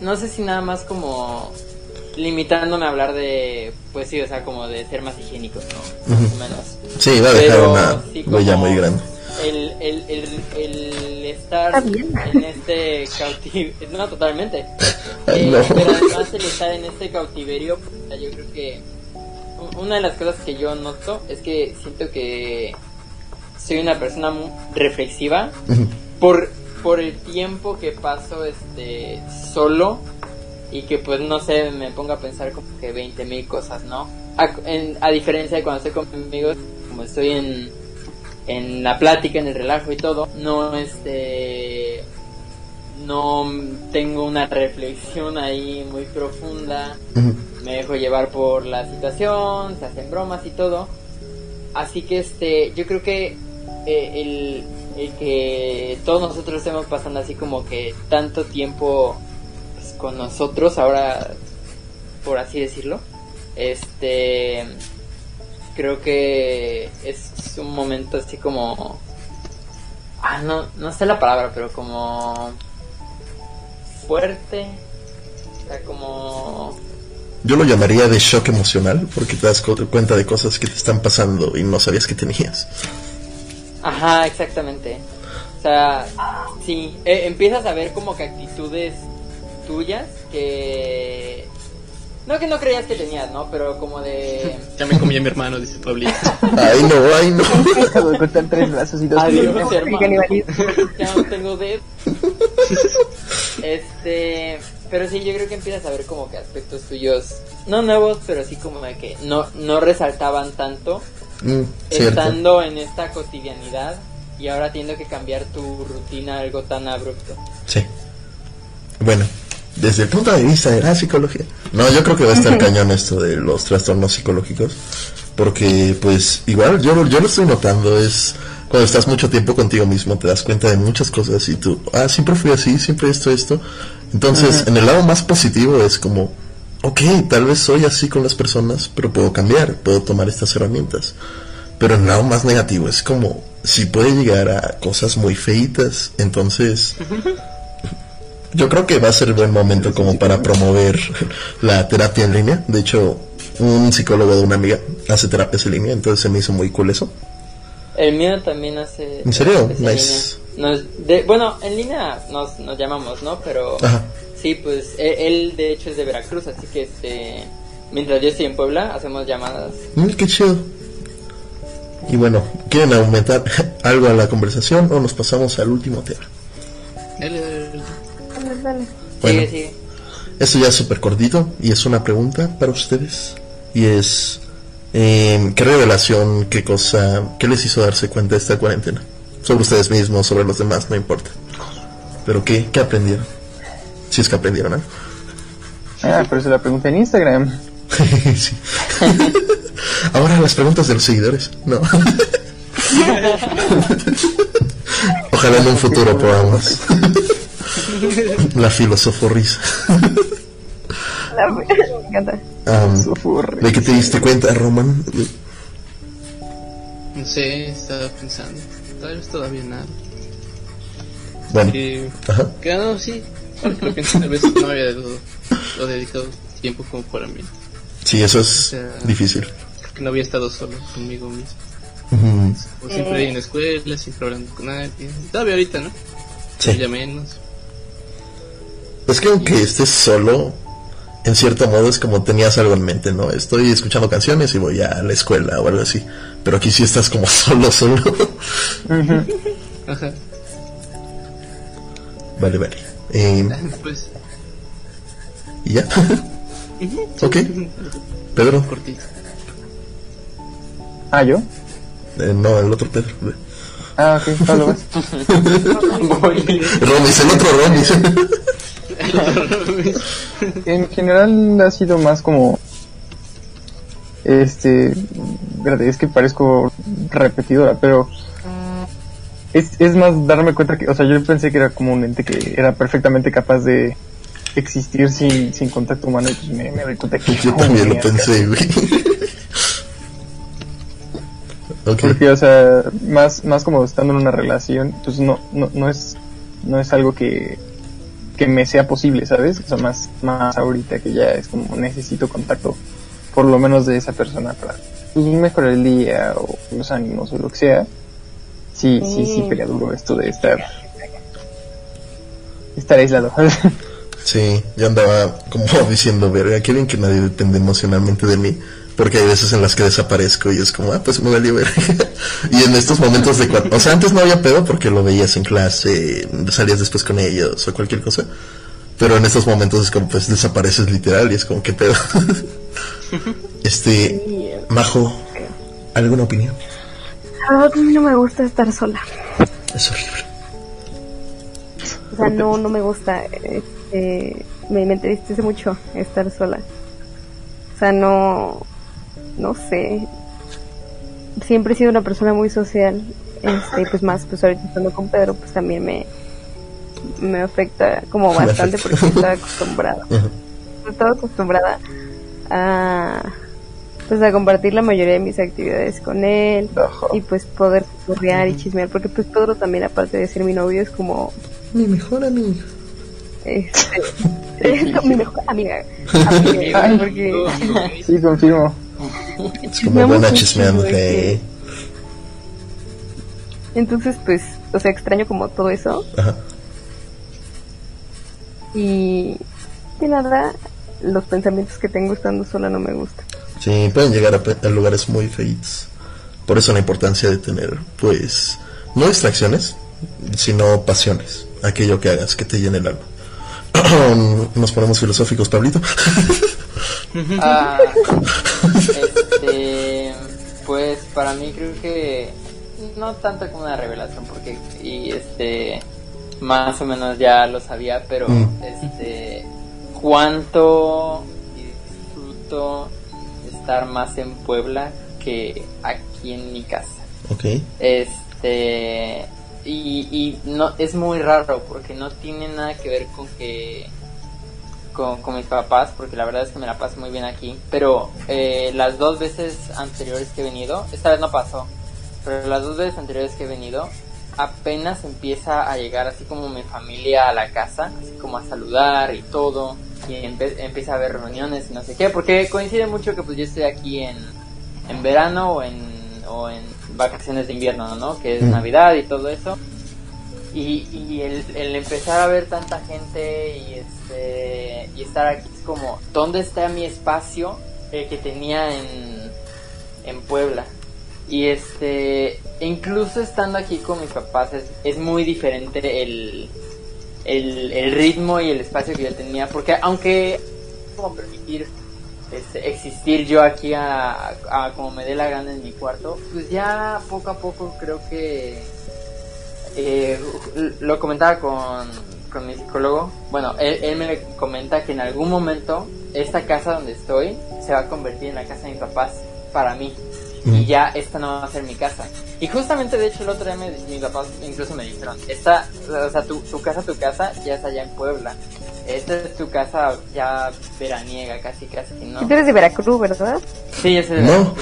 no sé si nada más como limitándome a hablar de pues sí, o sea, como de ser más higiénicos, ¿no? Más o menos Sí, va a dejar pero una sí huella muy grande. El, el, el, el estar en este cautiverio, no totalmente, Ay, Eh, no. pero además el estar en este cautiverio, pues, yo creo que una de las cosas que yo noto es que siento que soy una persona muy reflexiva por, por el tiempo que paso este solo y que pues no sé, me pongo a pensar como que 20 mil cosas, ¿no? A, en- a diferencia de cuando estoy con mis amigos, como estoy en, en la plática, en el relajo y todo, no este no tengo una reflexión ahí muy profunda. Me dejo llevar por la situación, se hacen bromas y todo. Así que este, yo creo que eh, el, el que todos nosotros estemos pasando así como que tanto tiempo pues, con nosotros ahora, por así decirlo, este, creo que es un momento así como, ah, no, no sé la palabra, pero como fuerte, o sea, como Yo lo llamaría de shock emocional porque te das cu- cuenta de cosas que te están pasando y no sabías que tenías. Ajá, exactamente. O sea, sí, eh, empiezas a ver como que actitudes tuyas que... No que no creías que tenías, ¿no? Pero como de... Ya me comí a mi hermano, dice Pablito. Ay, no, ay, no. Cortar tres brazos y dos Adiós, hermano. Ya no tengo dedo. Este... Pero sí, yo creo que empiezas a ver como que aspectos tuyos, no nuevos, pero sí como de que no, no resaltaban tanto Mm, estando en esta cotidianidad y ahora teniendo que cambiar tu rutina a algo tan abrupto. Sí. Bueno, desde el punto de vista de la psicología. No, yo creo que va a estar cañón esto de los trastornos psicológicos. Porque, pues, igual yo, yo lo estoy notando. Es cuando estás mucho tiempo contigo mismo, te das cuenta de muchas cosas y tú, ah, siempre fui así, siempre esto, esto. Entonces, en el lado más positivo es como, ok, tal vez soy así con las personas, pero puedo cambiar, puedo tomar estas herramientas. Pero en el lado más negativo es como, si puede llegar a cosas muy feitas, entonces yo creo que va a ser buen momento como para promover la terapia en línea. De hecho, un psicólogo de una amiga hace terapias en línea, entonces se me hizo muy cool eso. El mío también hace... ¿En serio? Nice. Nos- de- bueno, en línea nos, nos llamamos, ¿no? Pero Ajá. sí, pues él, él, de hecho es de Veracruz, así que este... Mientras yo estoy en Puebla, hacemos llamadas. Mm, qué chido. Y bueno, ¿quieren aumentar algo a la conversación o nos pasamos al último tema? Dale, dale, dale. Dale, dale. Bueno. Sigue, sigue. Esto ya es súper cortito y es una pregunta para ustedes. Y es, eh, ¿qué revelación, qué cosa, qué les hizo darse cuenta de esta cuarentena? Sobre ustedes mismos, sobre los demás, no importa. Pero ¿qué, qué aprendieron? Si es que aprendieron algo. Ah, pero se la pregunté en Instagram. Sí. Ahora las preguntas de los seguidores. No. Ojalá en un futuro podamos. La filosofo risa. La- Me encanta. Am, Sofurre. ¿De qué te diste cuenta, Roman? No sé, estaba pensando. Tal vez todavía nada. Bueno, Que, ajá. que no, sí. Ahora que tal vez no había lo dedicado tiempo como para mí. Sí, eso es sea, difícil. Que no había estado solo conmigo mismo. Siempre ahí en la escuela, siempre hablando con alguien. Todavía ahorita, ¿no? Sí. Ya menos. Es que aunque estés solo, en cierto modo es como tenías algo en mente, ¿no? Estoy escuchando canciones y voy a la escuela o algo así. Pero aquí sí estás como solo, solo. Ajá. vale, vale. Eh, Pues, ¿Y ya? ok. Pedro. cortito. Ah, ¿yo? Eh, no, el otro Pedro. Ah, ok, Pablo, vas. Romis, el otro Romis. En general ha sido más como Este, espérate, es que parezco repetidora, pero es, es más darme cuenta que, o sea, yo pensé que era como un ente que era perfectamente capaz de existir sin, sin contacto humano y pues me, me doy cuenta que Yo no, también lo pensé, güey. Porque, o sea, más, más como estando en una relación, pues no, no, no es, no es algo que, que me sea posible, ¿sabes? O sea, más, más ahorita que ya es como necesito contacto, por lo menos de esa persona para pues, mejorar el día o los ánimos o lo que sea. Sí, sí, sí, Sí. pelea duro esto de estar, estar aislado. Sí, yo andaba como diciendo, verga, qué bien que nadie depende emocionalmente de mí. Porque hay veces en las que desaparezco y es como, ah, pues me valió verga. y en estos momentos de cuando, o sea, antes no había pedo porque lo veías en clase, salías después con ellos o cualquier cosa. Pero en estos momentos es como, pues desapareces literal y es como, qué pedo. este, Majo, ¿alguna opinión? A mí no me gusta estar sola. Es horrible. O sea, no, no me gusta. Este, me, me entristece mucho estar sola. O sea, no, no sé. Siempre he sido una persona muy social. Este, pues más, pues ahorita estando con Pedro, pues también me, me afecta como bastante afecta. porque estaba acostumbrada. Estaba acostumbrada a, pues a compartir la mayoría de mis actividades con él Ajá. y pues poder correar y chismear porque pues Pedro también aparte de ser mi novio es como Mi mejor amigo. este, es mi mejor amiga, amiga, porque Sí, confirmo. Es como buena chismeando, que- entonces pues o sea extraño como todo eso Ajá. y de nada los pensamientos que tengo estando sola no me gustan Sí, pueden llegar a lugares muy feitos. Por eso la importancia de tener, pues, no distracciones, sino pasiones. Aquello que hagas que te llene el alma. Nos ponemos filosóficos, Pablito. Ah, este, pues para mí creo que no tanto como una revelación porque y este más o menos ya lo sabía, pero Mm. este cuánto disfruto estar más en Puebla que aquí en mi casa. ok. Este y, y no es muy raro porque no tiene nada que ver con que con, con mis papás porque la verdad es que me la paso muy bien aquí pero eh, las dos veces anteriores que he venido esta vez no pasó pero las dos veces anteriores que he venido apenas empieza a llegar así como mi familia a la casa así como a saludar y todo y empe- empieza a haber reuniones y no sé qué porque coincide mucho que pues yo estoy aquí en en verano o en, o en vacaciones de invierno, ¿no? Que es Mm. Navidad y todo eso. Y, y el, el empezar a ver tanta gente y este y estar aquí es como, ¿dónde está mi espacio eh, que tenía en, en Puebla? Y este, incluso estando aquí con mis papás es, es muy diferente el, el, ritmo y el espacio que yo tenía, porque aunque como permitir este, existir yo aquí a, a como me dé la gana en mi cuarto, pues ya poco a poco creo que eh, lo comentaba con, con mi psicólogo. Bueno, él, él me comenta que en algún momento esta casa donde estoy se va a convertir en la casa de mis papás para mí. Y ya esta no va a ser mi casa. Y justamente, de hecho, el otro día me- mis papás incluso me dijeron, esta, o sea, tu, tu casa, tu casa, ya es allá en Puebla. Esta es tu casa ya veraniega, casi, casi, ¿no? tú eres de Veracruz ¿verdad? Sí, ese es No.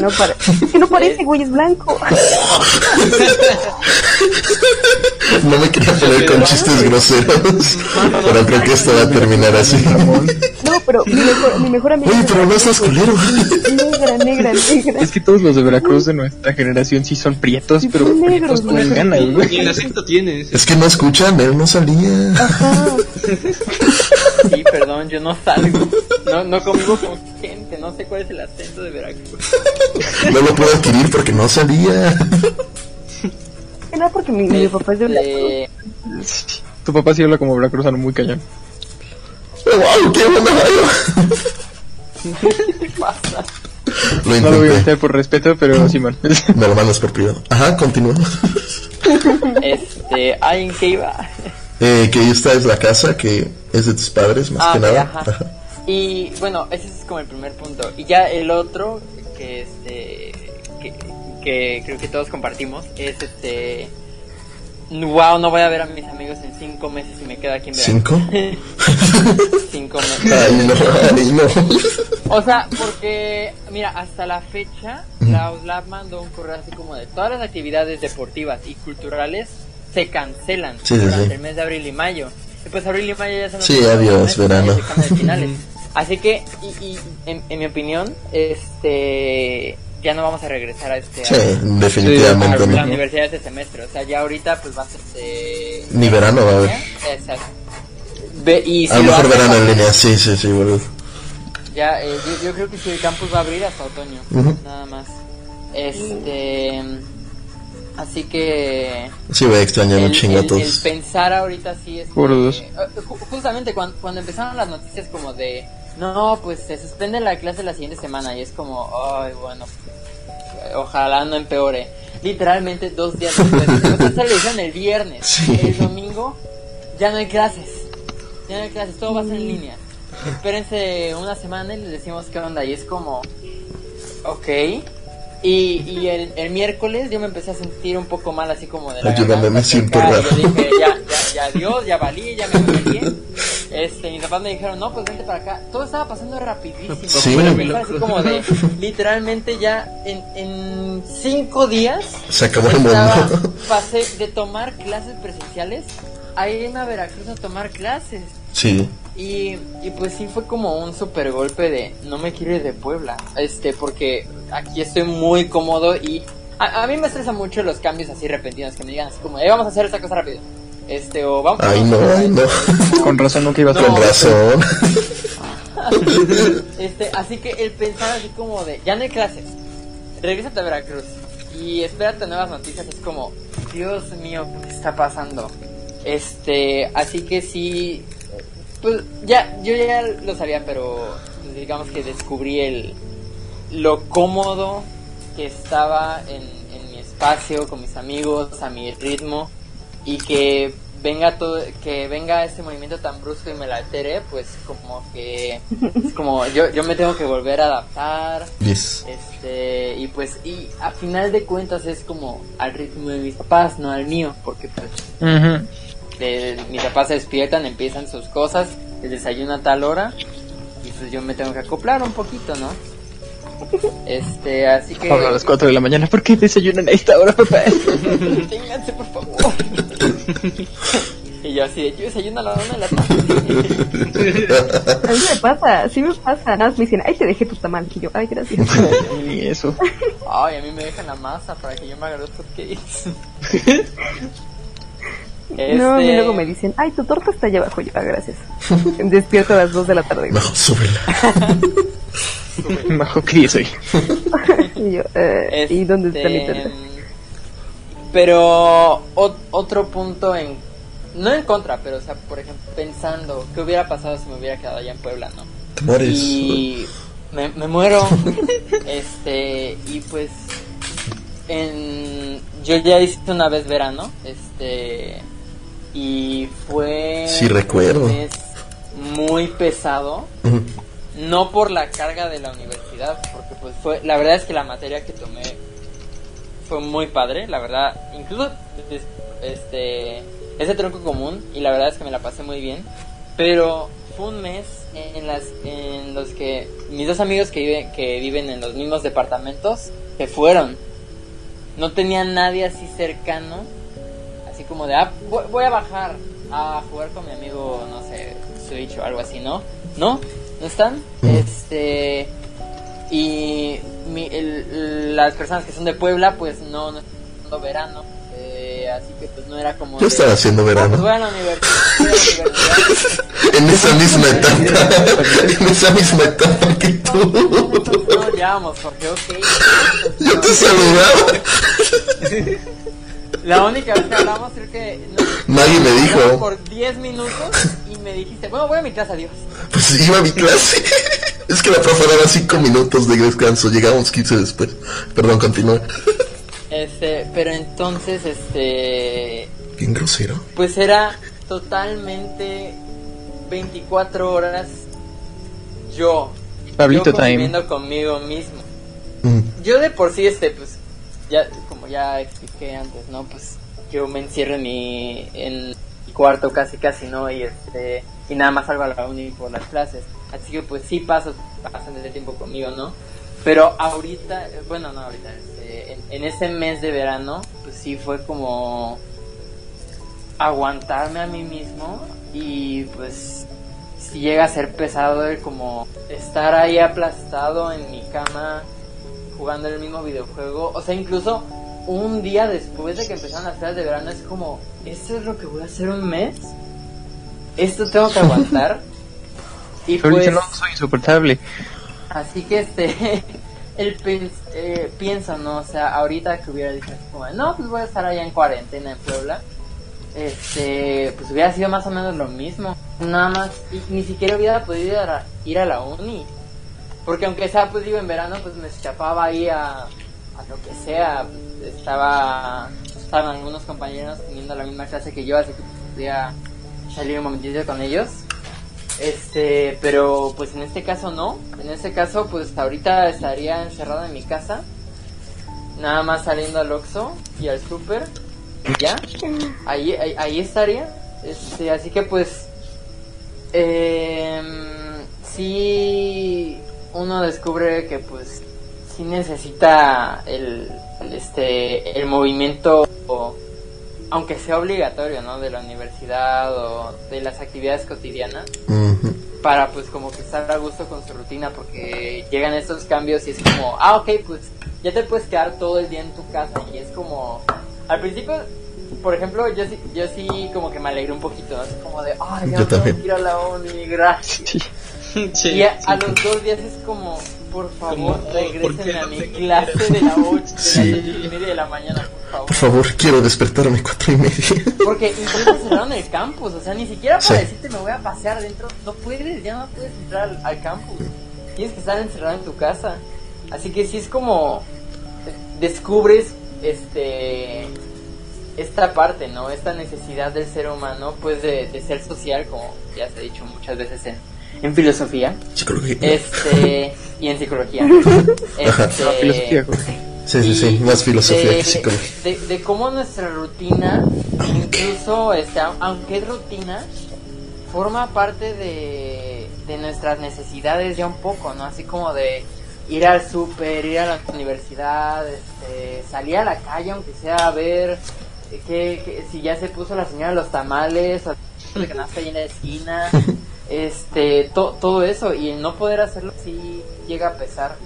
no pare- es que no parece güey es blanco No me quería poner con chistes groseros. Pero creo que esto va a terminar así. no pero mi mejor, mi mejor amiga Oye, pero no estás culero. negra negra negra Es que todos los de Veracruz de nuestra generación sí son prietos, Sí, pero son prietos negros, con güey. ganas, Ni güey. el acento tienes. Es que no escuchan, él no salía. Ajá. Sí, perdón, yo no salgo. No, no convivo con gente, no sé cuál es el acento de Veracruz. No lo puedo adquirir porque no salía. Que no porque mi, mi papá es de Veracruz Este, Tu papá sí habla como veracruzano muy cañón. ¡Wow! ¡Qué buena ¿Qué pasa? Lo No lo voy a meter por respeto, pero Simón. Me lo mandas por privado. Ajá, continúa. Este, ¿ay, en qué iba? Eh, que esta es la casa que es de tus padres, más Ah, que nada. ajá. Ajá. Y bueno, ese es como el primer punto. Y ya el otro que este que, que creo que todos compartimos es este wow, no voy a ver a mis amigos en cinco meses y me quedo aquí en ¿Cinco? cinco meses. Ay, no, ay, no. O sea, porque, mira, hasta la fecha, la USLAB mandó un correo así como de todas las actividades deportivas y culturales se cancelan Sí, durante sí. el mes de abril y mayo. Y pues abril y mayo ya son los Sí, adiós, verano. se finales. Así que, y, y en, en mi opinión, este, ya no vamos a regresar a este Sí, a- definitivamente a la no. universidad este semestre. O sea, ya ahorita pues va a ser de... Ni verano va a haber. Exacto. Ve- y si A lo mejor verano en línea, sí, sí, sí, boludo. ya, eh, yo, yo creo que si el campus va a abrir hasta otoño, nada más. Este, así que Sí, voy a extrañar el, un chingo a el- el todos. pensar ahorita sí es dos. eh, ju- justamente cuando, cuando empezaron las noticias como de no, pues se suspende la clase la siguiente semana y es como, ay, bueno, ojalá no empeore. Literalmente dos días después, se lo hicieron el viernes, Sí. el domingo ya no hay clases, ya no hay clases, todo va a ser en línea. Espérense una semana y les decimos qué onda y es como, ok. Y, y el, el miércoles yo me empecé a sentir un poco mal, así como de la Ayúdame, me siento raro. Yo dije, ya, ya, ya, adiós, ya valí, ya me valí. Este, mis papás me dijeron, no, pues vente para acá. Todo estaba pasando rapidísimo. Sí. Así como de, literalmente ya en, en cinco días Se acabó el mundo. pasé de tomar clases presenciales a irme a Veracruz a tomar clases. Sí, Y, y pues sí fue como un super golpe de no me quiero ir de Puebla, este, porque aquí estoy muy cómodo y a, a mí me estresa mucho los cambios así repentinos, que me digan así como, eh, vamos a hacer esta cosa rápido, este, o vamos. ay no, a- ay no. Con razón nunca iba a No. Con razón. Este, así que el pensar así como de, ya no hay clases, regrésate a Veracruz y espérate nuevas noticias, es como, Dios mío, ¿qué está pasando? Este, así que sí, pues ya, yo ya lo sabía, pero digamos que descubrí el, lo cómodo que estaba en, en mi espacio, con mis amigos, a mi ritmo, y que venga todo, que venga este movimiento tan brusco y me la altere, pues como que, es como yo, yo me tengo que volver a adaptar, Yes. este, y pues, y a final de cuentas es como al ritmo de mis papás, no al mío, porque pues de- mis papás se despiertan, empiezan sus cosas, el desayuno a tal hora, y pues yo me tengo que acoplar un poquito, ¿no? Este, así que... Pablo a las 4 de la mañana. ¿Por qué desayunan a esta hora, papá? Ténganse, por favor. y yo así de, yo desayuno a la una de la tarde. A mí me pasa, sí me pasa. Nada más me dicen, ay, te dejé tu tamal. Y yo, ay, gracias. Ni eso. Ay, a mí me dejan la masa para que yo me haga los hotcakes. No, a mí Este, luego me dicen, ay, tu torta está allá abajo. Y yo, ah, gracias. Despierto a las 2 de la tarde. Mejor súbela. Bajo que soy. Y yo, eh, ¿y dónde está mi este, torta? Pero ot- otro punto en no en contra, pero o sea, por ejemplo, pensando qué hubiera pasado si me hubiera quedado allá en Puebla, ¿no? Te mueres. Y me, me muero. este, y pues en yo ya hice una vez verano, este y fue Sí, recuerdo. un mes muy pesado no por la carga de la universidad, porque pues fue, la verdad es que la materia que tomé fue muy padre, la verdad, incluso es- este, ese tronco común y la verdad es que me la pasé muy bien, pero fue un mes en las en los que mis dos amigos que viven que viven en los mismos departamentos se fueron. No tenía nadie así cercano, así como de, ah, voy, a bajar a jugar con mi amigo, no sé, Switch o algo así, ¿no? No, no están. Este y mi- el- las personas que son de Puebla, pues no, no están verano. eh, así que pues no era como. Yo de, estaba haciendo "Oh, verano". pues voy a la universidad. voy a la universidad". En esa misma etapa. en esa misma etapa que tú. no, ya vamos, porque ok. Yo te saludaba. La única vez que hablamos, creo que. no, Nadie me dijo. hablamos Por 10 minutos y me dijiste, bueno, voy a mi casa, adiós. Pues iba a mi clase. Es que la profe daba 5 minutos de descanso. Llegamos 15 después. Perdón, continúa. Este, pero entonces, este. Bien grosero. Pues era totalmente 24 horas yo, Pablito yo time. conviviendo conmigo mismo. Mm. Yo de por sí, este, pues, ya, ya expliqué antes, ¿no? Pues yo me encierro en mi, en mi cuarto casi, casi, ¿no? Y este, y nada más salgo a la uni por las clases. Así que pues sí paso bastante tiempo conmigo, ¿no? Pero ahorita, eh, bueno, no ahorita, este, en, en ese mes de verano, pues sí fue como aguantarme a mí mismo y pues si llega a ser pesado el como estar ahí aplastado en mi cama jugando el mismo videojuego, o sea, incluso un día después de que empezaron las clases de verano es como, ¿esto es lo que voy a hacer un mes? ¿Esto tengo que aguantar? y Pablito, pues no, soy insoportable. Así que este, pens- eh, pienso, ¿no? O sea, ahorita que hubiera dicho como, no, pues voy a estar allá en cuarentena en Puebla, este, pues hubiera sido más o menos lo mismo. Nada más, y ni siquiera hubiera podido ir a, la- ir a la uni. Porque aunque sea, pues digo, en verano, pues me escapaba ahí a, a lo que sea. Estaba, estaban algunos compañeros teniendo la misma clase que yo, así que podía salir un momentito con ellos. Este, pero pues en este caso no. En este caso, pues ahorita estaría encerrado en mi casa. Nada más saliendo al Oxxo y al super. Y ya. Ahí, ahí, ahí estaría. Este, así que pues. Eh, sí. Uno descubre que pues. Sí necesita el. el, este. El movimiento. Aunque sea obligatorio, ¿no? De la universidad o de las actividades cotidianas para pues como que estar a gusto con su rutina porque llegan estos cambios y es como, ah, ok, pues ya te puedes quedar todo el día en tu casa y es como, al principio, por ejemplo, yo sí, yo sí como que me alegré un poquito, ¿no? Así como de, ay, ya Yo no tengo también. que ir a la uni, gracias. Sí. Sí, y a, sí. a los dos días es como, por favor, Como, ¿por regresen a mi clase de la 8, de Sí. las ocho y media de la mañana, por favor. Por favor, quiero despertarme cuatro y media. Porque incluso cerraron el campus, o sea, ni siquiera para Sí. decirte me voy a pasear dentro, no puedes, ya no puedes entrar al, al campus. Tienes que estar encerrado en tu casa. Así que sí es como descubres este esta parte, ¿no? Esta necesidad del ser humano, pues de, de ser social, como ya se ha dicho muchas veces en, en filosofía, Psicología. este y en psicología. Ajá. Este, No, filosofía, Jorge. Sí, sí, sí. Más filosofía de, que psicología. de, de cómo nuestra rutina, incluso este, au- aunque es rutina, forma parte de, de nuestras necesidades ya un poco, ¿no? Así como de ir al súper, ir a la universidad, este, salir a la calle, aunque sea a ver que, que- si ya se puso la señora los tamales, o de canasta llena de esquina, este, to- todo eso, y el no poder hacerlo sí llega a pesar.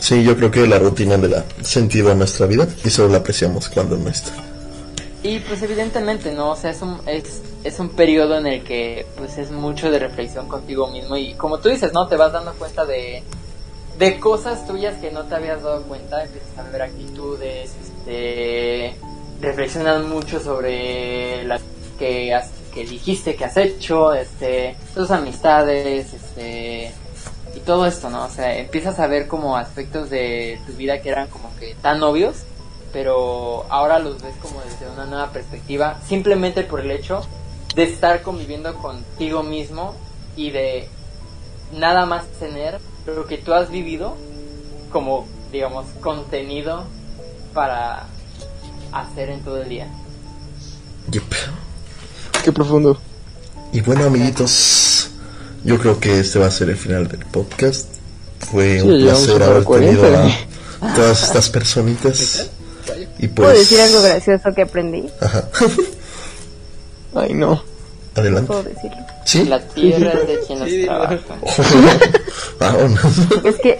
Sí, yo creo que la rutina le da sentido a nuestra vida y solo la apreciamos cuando no está. Y pues evidentemente, ¿no? O sea, es un, es, es un periodo en el que pues es mucho de reflexión contigo mismo y como tú dices, ¿no? Te vas dando cuenta de, de cosas tuyas que no te habías dado cuenta, empiezas a ver actitudes, este, reflexionas mucho sobre las que, has, que dijiste que has hecho, este, tus amistades, este, y todo esto, ¿no? O sea, empiezas a ver como aspectos de tu vida que eran como que tan obvios pero ahora los ves como desde una nueva perspectiva, simplemente por el hecho de estar conviviendo contigo mismo y de nada más tener lo que tú has vivido como, digamos, contenido para hacer en todo el día. Qué profundo. Y bueno, amiguitos, yo creo que este va a ser el final del podcast. Fue Sí, un placer haber hora tenido cuarenta. a todas estas personitas. Y ¿Puedo pues, decir algo gracioso que aprendí? Ajá. Ay, no. Adelante. Puedo decirlo. ¿Sí? Las tierras de quienes Sí, trabajan. Vámonos. Es que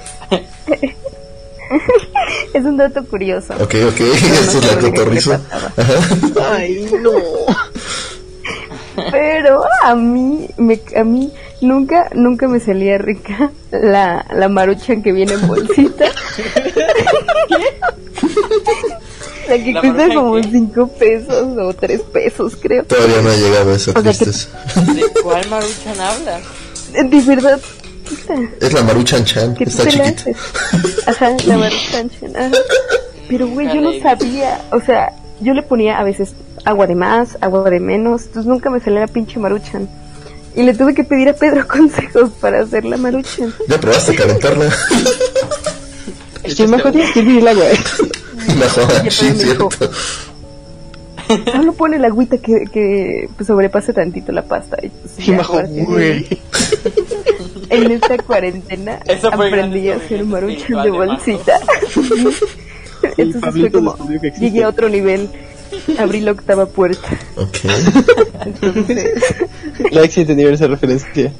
es un dato curioso. Ok, ok, esa es la cotorriza. Ay, no. Pero a mí, me, a mí nunca, nunca me salía rica la, la maruchan que viene en bolsita. la que ¿La cuesta Maruchan como qué? 5 pesos o 3 pesos, creo. Todavía no ha llegado a esa O sea que-. ¿De cuál Maruchan habla? De verdad, Es la Maruchan Chan, que está la chiquita. Ajá, la maruchan. ajá. Pero güey, yo no sabía, o sea, yo le ponía a veces agua de más, agua de menos, entonces nunca me salía la pinche maruchan. Y le tuve que pedir a Pedro consejos para hacer la maruchan. ¿Ya probaste calentarla? Sí, mejor tienes que hervir el agua. Mejor, Ya sí, Pedro me dijo, cierto. Solo pone la agüita que, que pues, sobrepase tantito la pasta. Y, pues, Sí, güey. En esta cuarentena aprendí a hacer maruchan de bolsita. Entonces fue como, llegué a otro nivel. Abrí la octava puerta. Ok. Entonces, Like si entendieron esa referencia.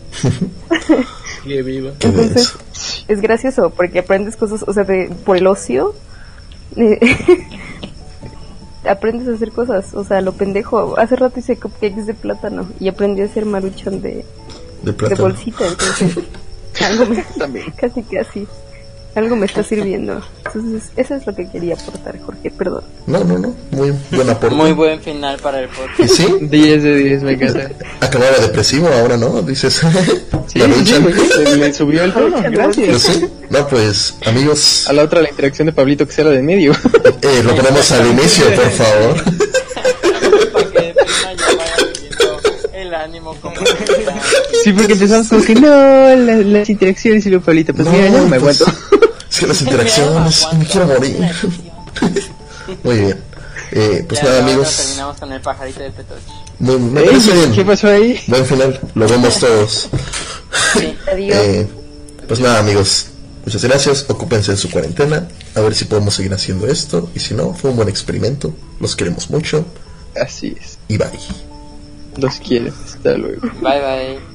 Que viva. ¿Qué Entonces- es gracioso porque aprendes cosas, o sea, de, por el ocio. eh, aprendes a hacer cosas, o sea, lo pendejo. Hace rato hice cupcakes de plátano y aprendí a hacer maruchan de, De de bolsita, entonces También. casi casi algo me está sirviendo. Entonces, eso es lo que quería aportar, Jorge, perdón. No, no, no. Muy buen aporte. Muy buen final para el podcast. ¿Y sí? 10 de 10, me encanta. Acababa depresivo ahora, ¿no? Dices. Sí, la sí, lucha. sí, güey, se le subió el tono. Pues Gracias. sí. No, pues, amigos, A la otra, la interacción de Pablito que será de medio. eh, lo ponemos al inicio, por favor. para que de prima ya vaya el ánimo como está. Sí, porque empezamos como que no, la- las interacciones y luego Pablito, pues mira, ya no me pues, aguanto. Es que las interacciones, me quiero morir. Muy bien. Eh, pues Ya, nada, amigos. Terminamos con el pajarito de Petoche. Muy, me Ey, parece ¿Qué bien. pasó ahí? Buen final. Lo vemos todos. Adiós. Eh, pues nada, amigos. Muchas gracias. Ocúpense en su cuarentena. A ver si podemos seguir haciendo esto. Y si no, fue un buen experimento. Los queremos mucho. Así es. Y bye. Los quiero. Hasta luego. Bye bye.